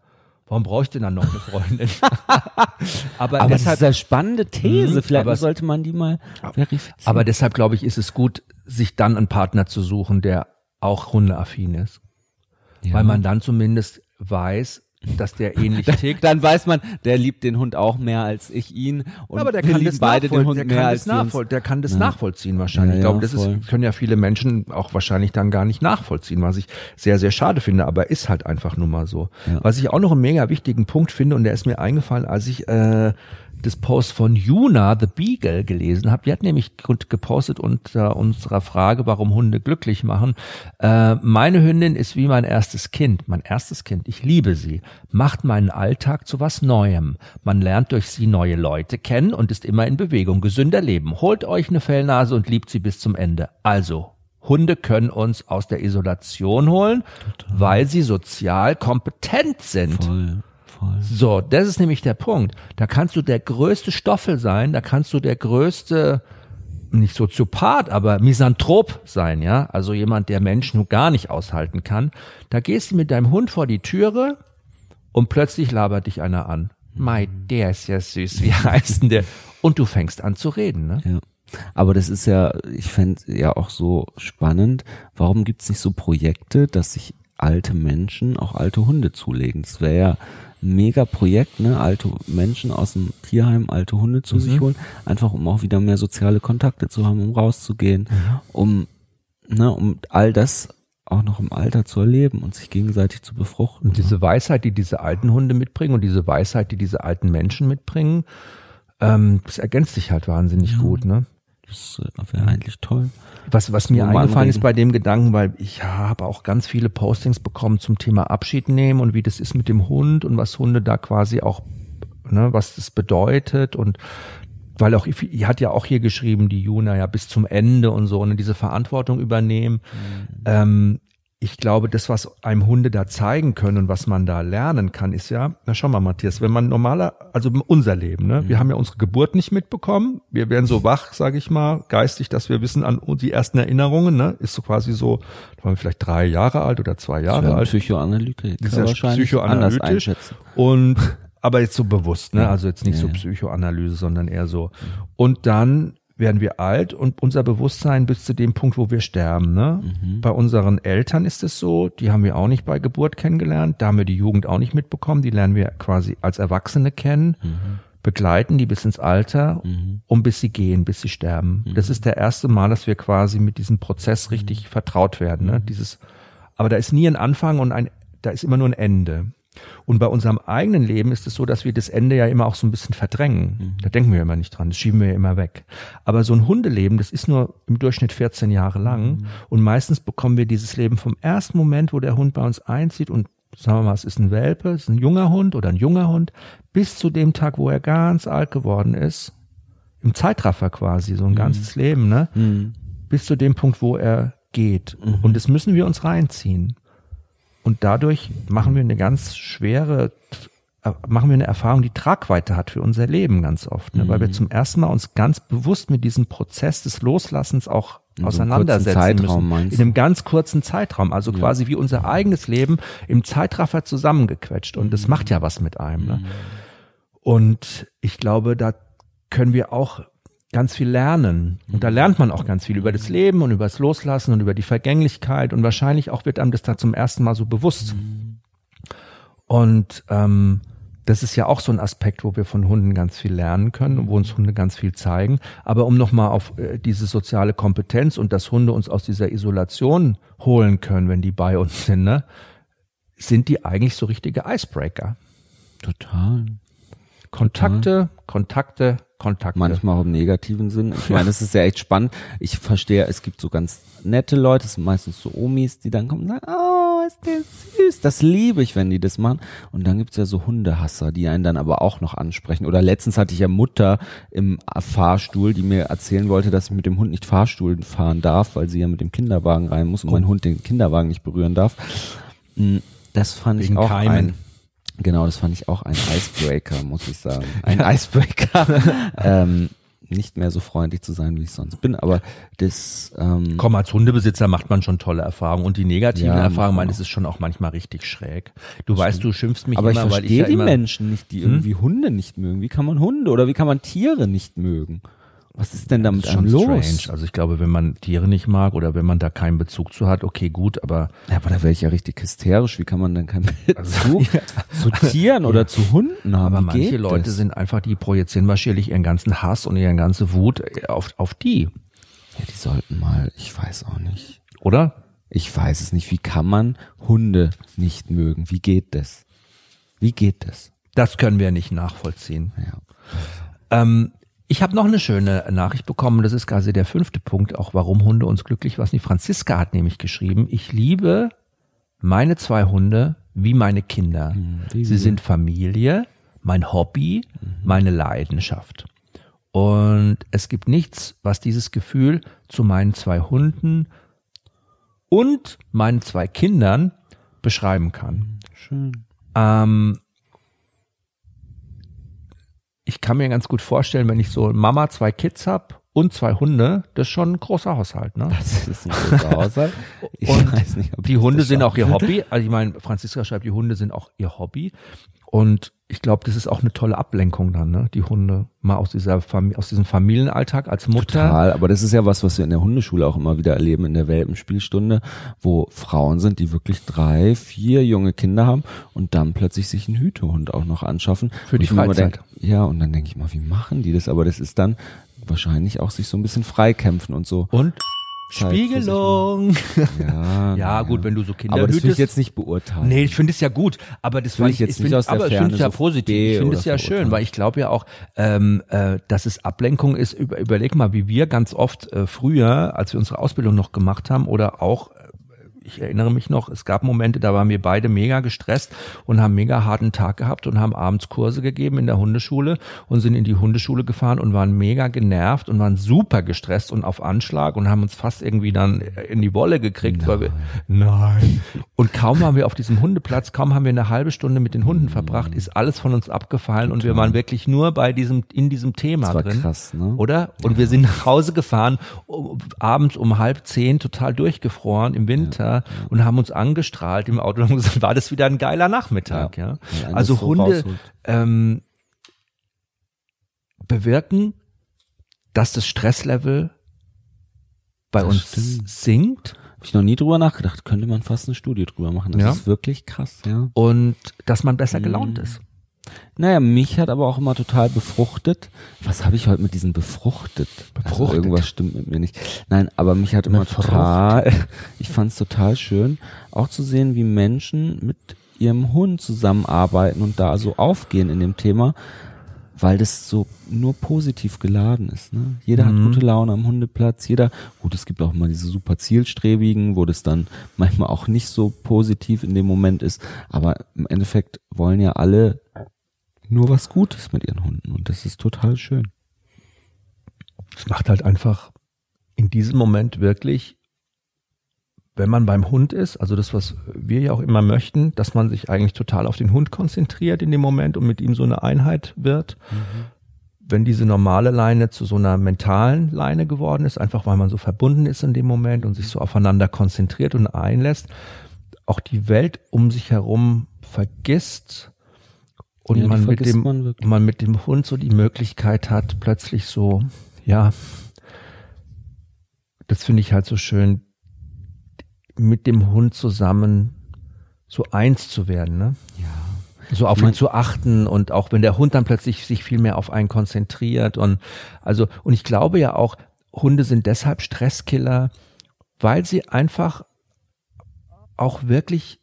Warum brauche ich denn dann noch eine Freundin? aber, aber deshalb, das ist eine spannende These. Mh, Vielleicht aber, sollte man die mal verifizieren. Aber deshalb glaube ich, ist es gut, sich dann einen Partner zu suchen, der auch hundeaffin ist. Ja. Weil man dann zumindest weiß, dass der ähnlich tickt. Dann weiß man, der liebt den Hund auch mehr als ich ihn und aber der kann das beide den Hund mehr als nachvoll Der kann das ja. nachvollziehen wahrscheinlich. Ja, ich glaube, das ist, können ja viele Menschen auch wahrscheinlich dann gar nicht nachvollziehen, was ich sehr, sehr schade finde, aber ist halt einfach nur mal so. Was ich auch noch einen mega wichtigen Punkt finde und der ist mir eingefallen, als ich äh, des Post von Juna, The Beagle, gelesen habe. Die hat nämlich gepostet unter unserer Frage, warum Hunde glücklich machen. Äh, meine Hündin ist wie mein erstes Kind. Mein erstes Kind. Ich liebe sie. Macht meinen Alltag zu was Neuem. Man lernt durch sie neue Leute kennen und ist immer in Bewegung. Gesünder Leben. Holt euch eine Fellnase und liebt sie bis zum Ende. Also, Hunde können uns aus der Isolation holen, Total. weil sie sozial kompetent sind. Voll. Voll. So, das ist nämlich der Punkt. Da kannst du der größte Stoffel sein, da kannst du der größte, nicht Soziopath, aber Misanthrop sein, ja. Also jemand, der Menschen gar nicht aushalten kann. Da gehst du mit deinem Hund vor die Türe und plötzlich labert dich einer an. Mai, der ist ja süß. Wie heißt denn der? Und du fängst an zu reden, ne? Ja. Aber das ist ja, ich fände ja auch so spannend. Warum gibt's nicht so Projekte, dass sich alte Menschen auch alte Hunde zulegen? Das wäre ja mega Projekt, ne, alte Menschen aus dem Tierheim, alte Hunde zu mhm. sich holen, einfach um auch wieder mehr soziale Kontakte zu haben, um rauszugehen, mhm. um, ne, um all das auch noch im Alter zu erleben und sich gegenseitig zu befruchten. Und diese Weisheit, die diese alten Hunde mitbringen und diese Weisheit, die diese alten Menschen mitbringen, ähm, das ergänzt sich halt wahnsinnig ja. gut, ne? Das äh, wäre eigentlich toll. Was, was mir eingefallen ist bei dem Gedanken, weil ich habe auch ganz viele Postings bekommen zum Thema Abschied nehmen und wie das ist mit dem Hund und was Hunde da quasi auch, ne, was das bedeutet und weil auch, ihr hat ja auch hier geschrieben, die Juna ja bis zum Ende und so, und ne, diese Verantwortung übernehmen. Mhm. Ähm, ich glaube, das, was einem Hunde da zeigen können und was man da lernen kann, ist ja, na schau mal, Matthias, wenn man normaler, also unser Leben, ne? Wir mhm. haben ja unsere Geburt nicht mitbekommen. Wir werden so wach, sage ich mal, geistig, dass wir wissen an die ersten Erinnerungen, ne? Ist so quasi so, da waren wir vielleicht drei Jahre alt oder zwei Jahre alt. Psychoanalytiker. Dieser psychoanalytisch. Und aber jetzt so bewusst, ne? Also jetzt nicht ja, so Psychoanalyse, sondern eher so. Und dann werden wir alt und unser Bewusstsein bis zu dem Punkt, wo wir sterben. Ne? Mhm. Bei unseren Eltern ist es so, die haben wir auch nicht bei Geburt kennengelernt, da haben wir die Jugend auch nicht mitbekommen, die lernen wir quasi als Erwachsene kennen, mhm. begleiten die bis ins Alter, mhm. um bis sie gehen, bis sie sterben. Das mhm. ist der erste Mal, dass wir quasi mit diesem Prozess richtig mhm. vertraut werden. Ne? Mhm. Dieses aber da ist nie ein Anfang und ein, da ist immer nur ein Ende. Und bei unserem eigenen Leben ist es so, dass wir das Ende ja immer auch so ein bisschen verdrängen. Mhm. Da denken wir immer nicht dran, das schieben wir ja immer weg. Aber so ein Hundeleben, das ist nur im Durchschnitt 14 Jahre lang. Mhm. Und meistens bekommen wir dieses Leben vom ersten Moment, wo der Hund bei uns einzieht und sagen wir mal, es ist ein Welpe, es ist ein junger Hund oder ein junger Hund, bis zu dem Tag, wo er ganz alt geworden ist. Im Zeitraffer quasi, so ein mhm. ganzes Leben, ne? Mhm. Bis zu dem Punkt, wo er geht. Und das müssen wir uns reinziehen. Und dadurch machen wir eine ganz schwere, äh, machen wir eine Erfahrung, die Tragweite hat für unser Leben ganz oft, ne? Mhm. weil wir mhm. zum ersten Mal uns ganz bewusst mit diesem Prozess des Loslassens auch in auseinandersetzen so müssen. In einem ganz kurzen Zeitraum, also ja. quasi wie unser eigenes Leben im Zeitraffer zusammengequetscht. Und das macht ja was mit einem. Ne? Mhm. Und ich glaube, da können wir auch ganz viel lernen. Und da lernt man auch ganz viel über das Leben und über das Loslassen und über die Vergänglichkeit. Und wahrscheinlich auch wird einem das da zum ersten Mal so bewusst. Und ähm, das ist ja auch so ein Aspekt, wo wir von Hunden ganz viel lernen können und wo uns Hunde ganz viel zeigen. Aber um nochmal auf äh, diese soziale Kompetenz und dass Hunde uns aus dieser Isolation holen können, wenn die bei uns sind, ne, sind die eigentlich so richtige Icebreaker. Total. Kontakte, Total. Kontakte, Kontakte. Manchmal auch im negativen Sinn. Ich meine, es ist ja echt spannend. Ich verstehe, es gibt so ganz nette Leute, es sind meistens so Omis, die dann kommen und sagen, oh, ist der süß. Das liebe ich, wenn die das machen. Und dann gibt's ja so Hundehasser, die einen dann aber auch noch ansprechen. Oder letztens hatte ich ja Mutter im Fahrstuhl, die mir erzählen wollte, dass ich mit dem Hund nicht Fahrstuhl fahren darf, weil sie ja mit dem Kinderwagen rein muss und oh. mein Hund den Kinderwagen nicht berühren darf. Hm, das fand Wegen ich auch Keimen. ein Genau, das fand ich auch ein Icebreaker, muss ich sagen. Ein Icebreaker. ähm, nicht mehr so freundlich zu sein, wie ich sonst bin, aber das ähm, Komm, als Hundebesitzer macht man schon tolle Erfahrungen und die negativen ja, Erfahrungen, es ist schon auch manchmal richtig schräg. Du das weißt, stimmt. du schimpfst mich aber immer, ich weil ich ja die Menschen nicht, die hm? irgendwie Hunde nicht mögen. Wie kann man Hunde oder wie kann man Tiere nicht mögen? Was ist denn damit schon los? Strange. Also ich glaube, wenn man Tiere nicht mag oder wenn man da keinen Bezug zu hat, okay, gut, aber ja, aber da wäre ich ja richtig hysterisch. Wie kann man denn keinen also, Bezug zu Tieren oder zu Hunden haben? Aber manche Leute das? sind einfach, die projizieren wahrscheinlich ihren ganzen Hass und ihre ganze Wut auf auf die. Ja, die sollten mal. Ich weiß auch nicht. Oder? Ich weiß es nicht. Wie kann man Hunde nicht mögen? Wie geht das? Wie geht das? Das können wir nicht nachvollziehen. Ja. Ähm, ich habe noch eine schöne Nachricht bekommen, das ist quasi der fünfte Punkt, auch warum Hunde uns glücklich was. Die Franziska hat nämlich geschrieben, ich liebe meine zwei Hunde wie meine Kinder. Mhm, Sie sind Familie, mein Hobby, mhm. meine Leidenschaft. Und es gibt nichts, was dieses Gefühl zu meinen zwei Hunden und meinen zwei Kindern beschreiben kann. Schön. Ähm, ich kann mir ganz gut vorstellen, wenn ich so Mama, zwei Kids hab und zwei Hunde, das ist schon ein großer Haushalt, ne? Das ist ein großer Haushalt. Ich und weiß nicht, ob die Hunde sind auch ihr Hobby. Also ich meine, Franziska schreibt, die Hunde sind auch ihr Hobby. Und ich glaube, das ist auch eine tolle Ablenkung dann, ne? Die Hunde mal aus dieser Fam aus diesem Familienalltag als Mutter. Total, aber das ist ja was, was wir in der Hundeschule auch immer wieder erleben in der Welpenspielstunde, wo Frauen sind, die wirklich drei, vier junge Kinder haben und dann plötzlich sich einen Hütehund auch noch anschaffen. Für die Freizeit. Denk, ja, und dann denke ich mal, wie machen die das? Aber das ist dann wahrscheinlich auch sich so ein bisschen freikämpfen und so. Und Spiegelung. Ja, ja, gut, wenn du so Kinder Aber das will ich jetzt nicht beurteilen. Nee, ich finde es ja gut, aber das will ich jetzt nicht find, aus der aber Ferne. ich finde es ja positiv. Ich finde es ja schön, weil ich glaube ja auch, ähm, äh, dass es Ablenkung ist. Über, überleg mal, wie wir ganz oft äh, früher, als wir unsere Ausbildung noch gemacht haben oder auch ich erinnere mich noch, es gab Momente, da waren wir beide mega gestresst und haben mega harten Tag gehabt und haben abends Kurse gegeben in der Hundeschule und sind in die Hundeschule gefahren und waren mega genervt und waren super gestresst und auf Anschlag und haben uns fast irgendwie dann in die Wolle gekriegt, nein. weil wir, nein. Und kaum waren wir auf diesem Hundeplatz, kaum haben wir eine halbe Stunde mit den Hunden mhm. verbracht, ist alles von uns abgefallen Total. und wir waren wirklich nur bei diesem, in diesem Thema das war drin. Krass, ne? Oder? Und ja. wir sind nach Hause gefahren, abends um halb zehn, total durchgefroren im Winter. Ja und haben uns angestrahlt im Auto und haben gesagt, war das wieder ein geiler Nachmittag, ja. ja? Also so Hunde ähm, bewirken, dass das Stresslevel bei das uns stimmt. sinkt. Habe ich noch nie drüber nachgedacht. Könnte man fast eine Studie drüber machen. Das ja. ist wirklich krass, ja. Und dass man besser gelaunt mhm. ist. Naja, mich hat aber auch immer total befruchtet. Was habe ich heute mit diesem befruchtet? Befruchtet. Also irgendwas stimmt mit mir nicht. Nein, aber mich hat immer Befrucht. total, ich fand es total schön, auch zu sehen, wie Menschen mit ihrem Hund zusammenarbeiten und da so aufgehen in dem Thema, weil das so nur positiv geladen ist. Ne? Jeder mhm. hat gute Laune am Hundeplatz, jeder, gut, es gibt auch mal diese super zielstrebigen, wo das dann manchmal auch nicht so positiv in dem Moment ist, aber im Endeffekt wollen ja alle nur was Gutes mit ihren Hunden und das ist total schön. Es macht halt einfach in diesem Moment wirklich wenn man beim Hund ist, also das, was wir ja auch immer möchten, dass man sich eigentlich total auf den Hund konzentriert in dem Moment und mit ihm so eine Einheit wird. Mhm. Wenn diese normale Leine zu so einer mentalen Leine geworden ist, einfach weil man so verbunden ist in dem Moment und sich so aufeinander konzentriert und einlässt, auch die Welt um sich herum vergisst und ja, man, mit dem, man, man mit dem Hund so die Möglichkeit hat, plötzlich so, ja, das finde ich halt so schön, mit dem Hund zusammen so eins zu werden, ne? Ja. So auf ihn zu achten und auch wenn der Hund dann plötzlich sich viel mehr auf einen konzentriert und also und ich glaube ja auch Hunde sind deshalb Stresskiller, weil sie einfach auch wirklich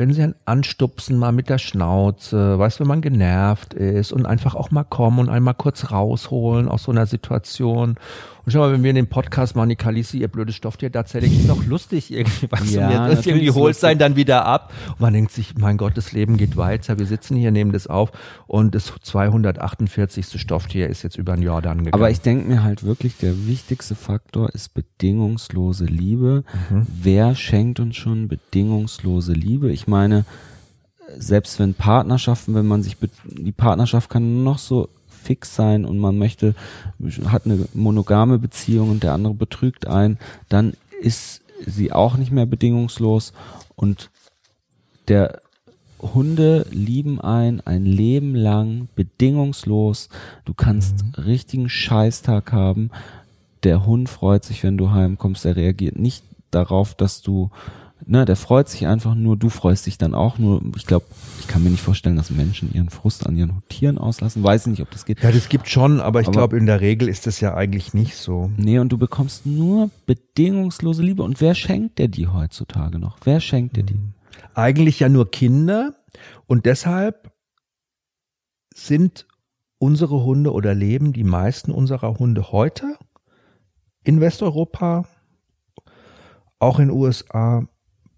wenn sie einen anstupsen, mal mit der Schnauze, weißt, wenn man genervt ist und einfach auch mal kommen und einmal kurz rausholen aus so einer Situation. Und schau mal, wenn wir in dem Podcast machen, die Kalisi, ihr blödes Stofftier, da erzähle ich, ist auch lustig irgendwie, was ja, du mir irgendwie holst sein dann wieder ab. Und man denkt sich, mein Gott, das Leben geht weiter. Wir sitzen hier, nehmen das auf und das 248. Stofftier ist jetzt über den Jordan gegangen. Aber ich denke mir halt wirklich, der wichtigste Faktor ist bedingungslose Liebe. Mhm. Wer schenkt uns schon bedingungslose Liebe? Ich meine, selbst wenn Partnerschaften, wenn man sich, die Partnerschaft kann noch so fix sein und man möchte, hat eine monogame Beziehung und der andere betrügt ein, dann ist sie auch nicht mehr bedingungslos und der Hunde lieben ein ein Leben lang bedingungslos. Du kannst mhm. richtigen Scheißtag haben. Der Hund freut sich, wenn du heimkommst. Er reagiert nicht darauf, dass du ne, der freut sich einfach nur, du freust dich dann auch nur. Ich glaube, ich kann mir nicht vorstellen, dass Menschen ihren Frust an ihren Tieren auslassen. Weiß nicht, ob das geht. Ja, das gibt schon, aber ich glaube, in der Regel ist das ja eigentlich nicht so. Nee, und du bekommst nur bedingungslose Liebe. Und wer schenkt dir die heutzutage noch? Wer schenkt dir die? Eigentlich ja nur Kinder. Und deshalb sind unsere Hunde oder leben die meisten unserer Hunde heute in Westeuropa, auch in USA,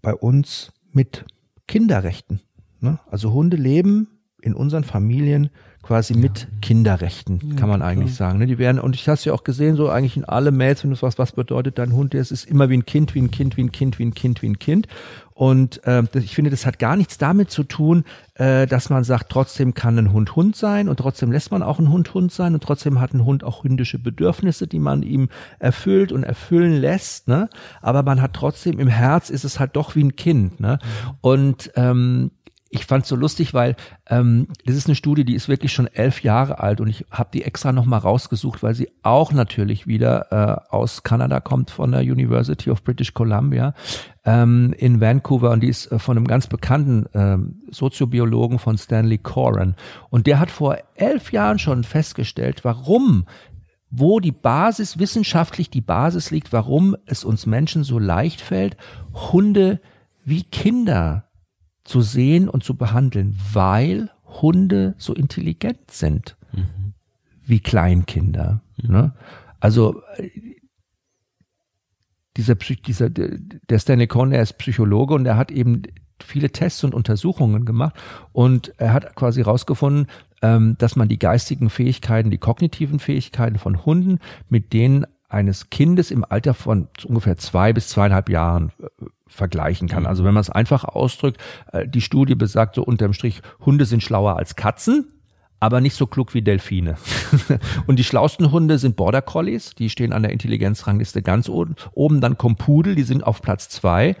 bei uns mit Kinderrechten. Ne? Also Hunde leben in unseren Familien quasi ja. mit Kinderrechten, ja, kann man eigentlich sagen. Ne? Die werden, und ich hast ja auch gesehen, so eigentlich in alle Mails, wenn du was, was bedeutet dein Hund, es ist immer wie ein Kind, wie ein Kind, wie ein Kind, wie ein Kind, wie ein Kind. Und äh, ich finde, das hat gar nichts damit zu tun, äh, dass man sagt, trotzdem kann ein Hund Hund sein und trotzdem lässt man auch ein Hund Hund sein und trotzdem hat ein Hund auch hündische Bedürfnisse, die man ihm erfüllt und erfüllen lässt. Ne? Aber man hat trotzdem im Herz ist es halt doch wie ein Kind. Ne? Mhm. Und ähm, ich fand so lustig, weil ähm, das ist eine Studie, die ist wirklich schon elf Jahre alt und ich habe die extra nochmal rausgesucht, weil sie auch natürlich wieder äh, aus Kanada kommt, von der University of British Columbia ähm, in Vancouver und die ist äh, von einem ganz bekannten ähm, Soziobiologen von Stanley Coren. Und der hat vor elf Jahren schon festgestellt, warum wo die Basis, wissenschaftlich die Basis liegt, warum es uns Menschen so leicht fällt, Hunde wie Kinder zu sehen und zu behandeln, weil Hunde so intelligent sind mhm. wie Kleinkinder. Mhm. Ne? Also dieser, dieser, der Stanley Cohn, er ist Psychologe und er hat eben viele Tests und Untersuchungen gemacht und er hat quasi herausgefunden, ähm, dass man die geistigen Fähigkeiten, die kognitiven Fähigkeiten von Hunden mit denen eines Kindes im Alter von ungefähr zwei bis zweieinhalb Jahren äh, vergleichen kann. Also wenn man es einfach ausdrückt, äh, die Studie besagt so unterm Strich, Hunde sind schlauer als Katzen, aber nicht so klug wie Delfine. und die schlausten Hunde sind Border Collies, die stehen an der Intelligenzrangliste ganz oben. Oben dann kommen Pudel, die sind auf Platz zwei.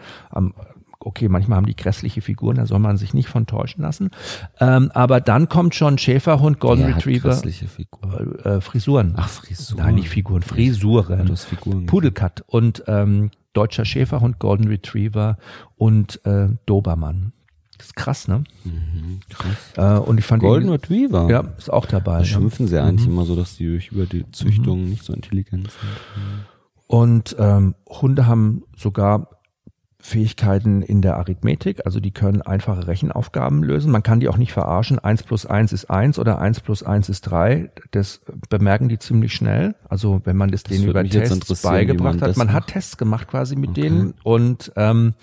okay, manchmal haben die grässliche Figuren, da soll man sich nicht von täuschen lassen. Ähm, aber dann kommt schon Schäferhund, Golden Wer Retriever. Grässliche Figuren? Äh, Frisuren. Ach, Frisuren. Nein, nicht Figuren, Frisuren. Figuren Pudelcut und ähm, deutscher Schäferhund, Golden Retriever und äh, Dobermann Das ist krass, ne? Mhm, krass. Äh, und ich fand Golden Retriever. Ja, ist auch dabei. Da schimpfen sie eigentlich mhm. immer so, dass die durch über die Züchtung mhm. nicht so intelligent sind. Und ähm, Hunde haben sogar Fähigkeiten in der Arithmetik, also die können einfache Rechenaufgaben lösen. Man kann die auch nicht verarschen. Eins plus eins ist eins oder eins plus eins ist drei. Das bemerken die ziemlich schnell. Also wenn man das, das denen über Tests beigebracht man hat. Man hat Tests gemacht quasi mit okay. denen und ähm,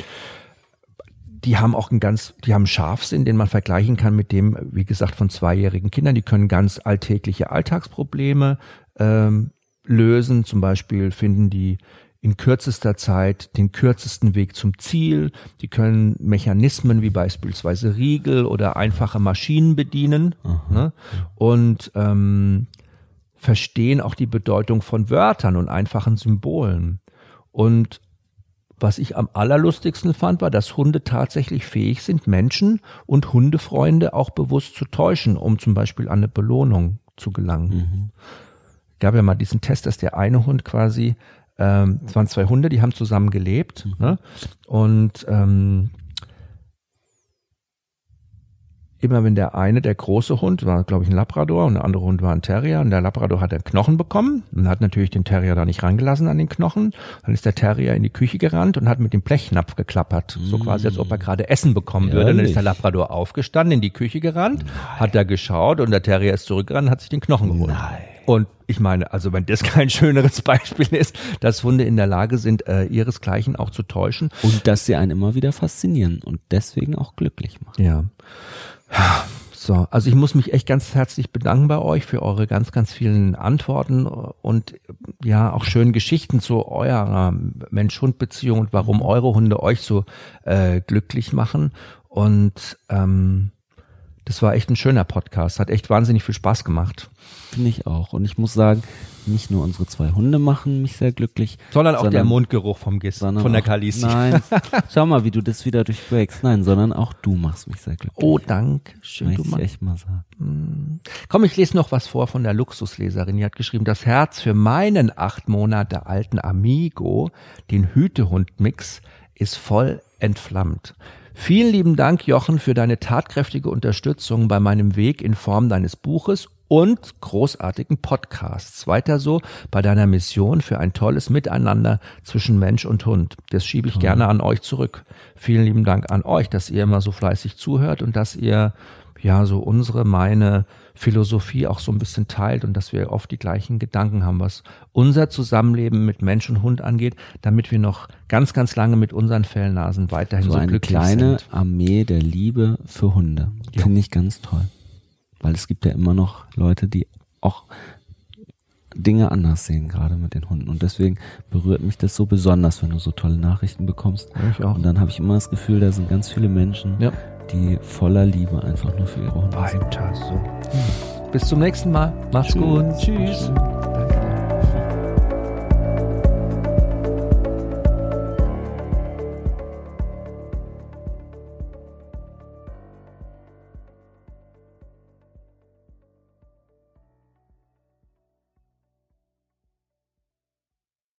die haben auch einen ganz, die haben Scharfsinn, den man vergleichen kann mit dem, wie gesagt, von zweijährigen Kindern. Die können ganz alltägliche Alltagsprobleme ähm, lösen. Zum Beispiel finden die in kürzester Zeit den kürzesten Weg zum Ziel. Die können Mechanismen wie beispielsweise Riegel oder einfache Maschinen bedienen ne? und ähm, verstehen auch die Bedeutung von Wörtern und einfachen Symbolen. Und was ich am allerlustigsten fand, war, dass Hunde tatsächlich fähig sind, Menschen und Hundefreunde auch bewusst zu täuschen, um zum Beispiel an eine Belohnung zu gelangen. Mhm. Gab ja mal diesen Test, dass der eine Hund quasi ähm, es waren zwei Hunde, die haben zusammen gelebt. Mhm. Ne? Und ähm, immer wenn der eine, der große Hund, war glaube ich ein Labrador und der andere Hund war ein Terrier und der Labrador hat einen Knochen bekommen und hat natürlich den Terrier da nicht rangelassen an den Knochen. Dann ist der Terrier in die Küche gerannt und hat mit dem Blechnapf geklappert, so mm. quasi als ob er gerade Essen bekommen Ehrlich? würde. Dann ist der Labrador aufgestanden, in die Küche gerannt, Nein. hat da geschaut und der Terrier ist zurückgerannt und hat sich den Knochen geholt. Nein. Und ich meine, also wenn das kein schöneres Beispiel ist, dass Hunde in der Lage sind, äh, ihresgleichen auch zu täuschen. Und dass sie einen immer wieder faszinieren und deswegen auch glücklich machen. Ja. So, also ich muss mich echt ganz herzlich bedanken bei euch für eure ganz, ganz vielen Antworten und ja auch schönen Geschichten zu eurer Mensch-Hund-Beziehung und warum eure Hunde euch so äh, glücklich machen. Und ähm, das war echt ein schöner Podcast, hat echt wahnsinnig viel Spaß gemacht. Finde ich auch. Und ich muss sagen, nicht nur unsere zwei Hunde machen mich sehr glücklich. Sondern auch sondern, der Mundgeruch vom Gis, von der Kalisi. Nein, schau mal, wie du das wieder durchbreakst. Nein, sondern auch du machst mich sehr glücklich. Oh, danke. Schön, du ich echt mal sagen. Hm. Komm, ich lese noch was vor von der Luxusleserin. Die hat geschrieben, das Herz für meinen acht Monate alten Amigo, den Hütehund-Mix, ist voll entflammt. Vielen lieben Dank, Jochen, für deine tatkräftige Unterstützung bei meinem Weg in Form deines Buches und großartigen Podcasts. Weiter so bei deiner Mission für ein tolles Miteinander zwischen Mensch und Hund. Das schiebe ich gerne an euch zurück. Vielen lieben Dank an euch, dass ihr immer so fleißig zuhört und dass ihr ja so unsere, meine Philosophie auch so ein bisschen teilt und dass wir oft die gleichen Gedanken haben, was unser Zusammenleben mit Mensch und Hund angeht, damit wir noch ganz, ganz lange mit unseren Fellnasen weiterhin so, so eine kleine sind. Armee der Liebe für Hunde. Ja. Finde ich ganz toll. Weil es gibt ja immer noch Leute, die auch Dinge anders sehen, gerade mit den Hunden. Und deswegen berührt mich das so besonders, wenn du so tolle Nachrichten bekommst. Ich auch. Und dann habe ich immer das Gefühl, da sind ganz viele Menschen, ja. Die voller Liebe einfach nur für ihre Hunde Weiter sind. so. Bis zum nächsten Mal. Mach's Tschüss. gut. Tschüss. Tschüss.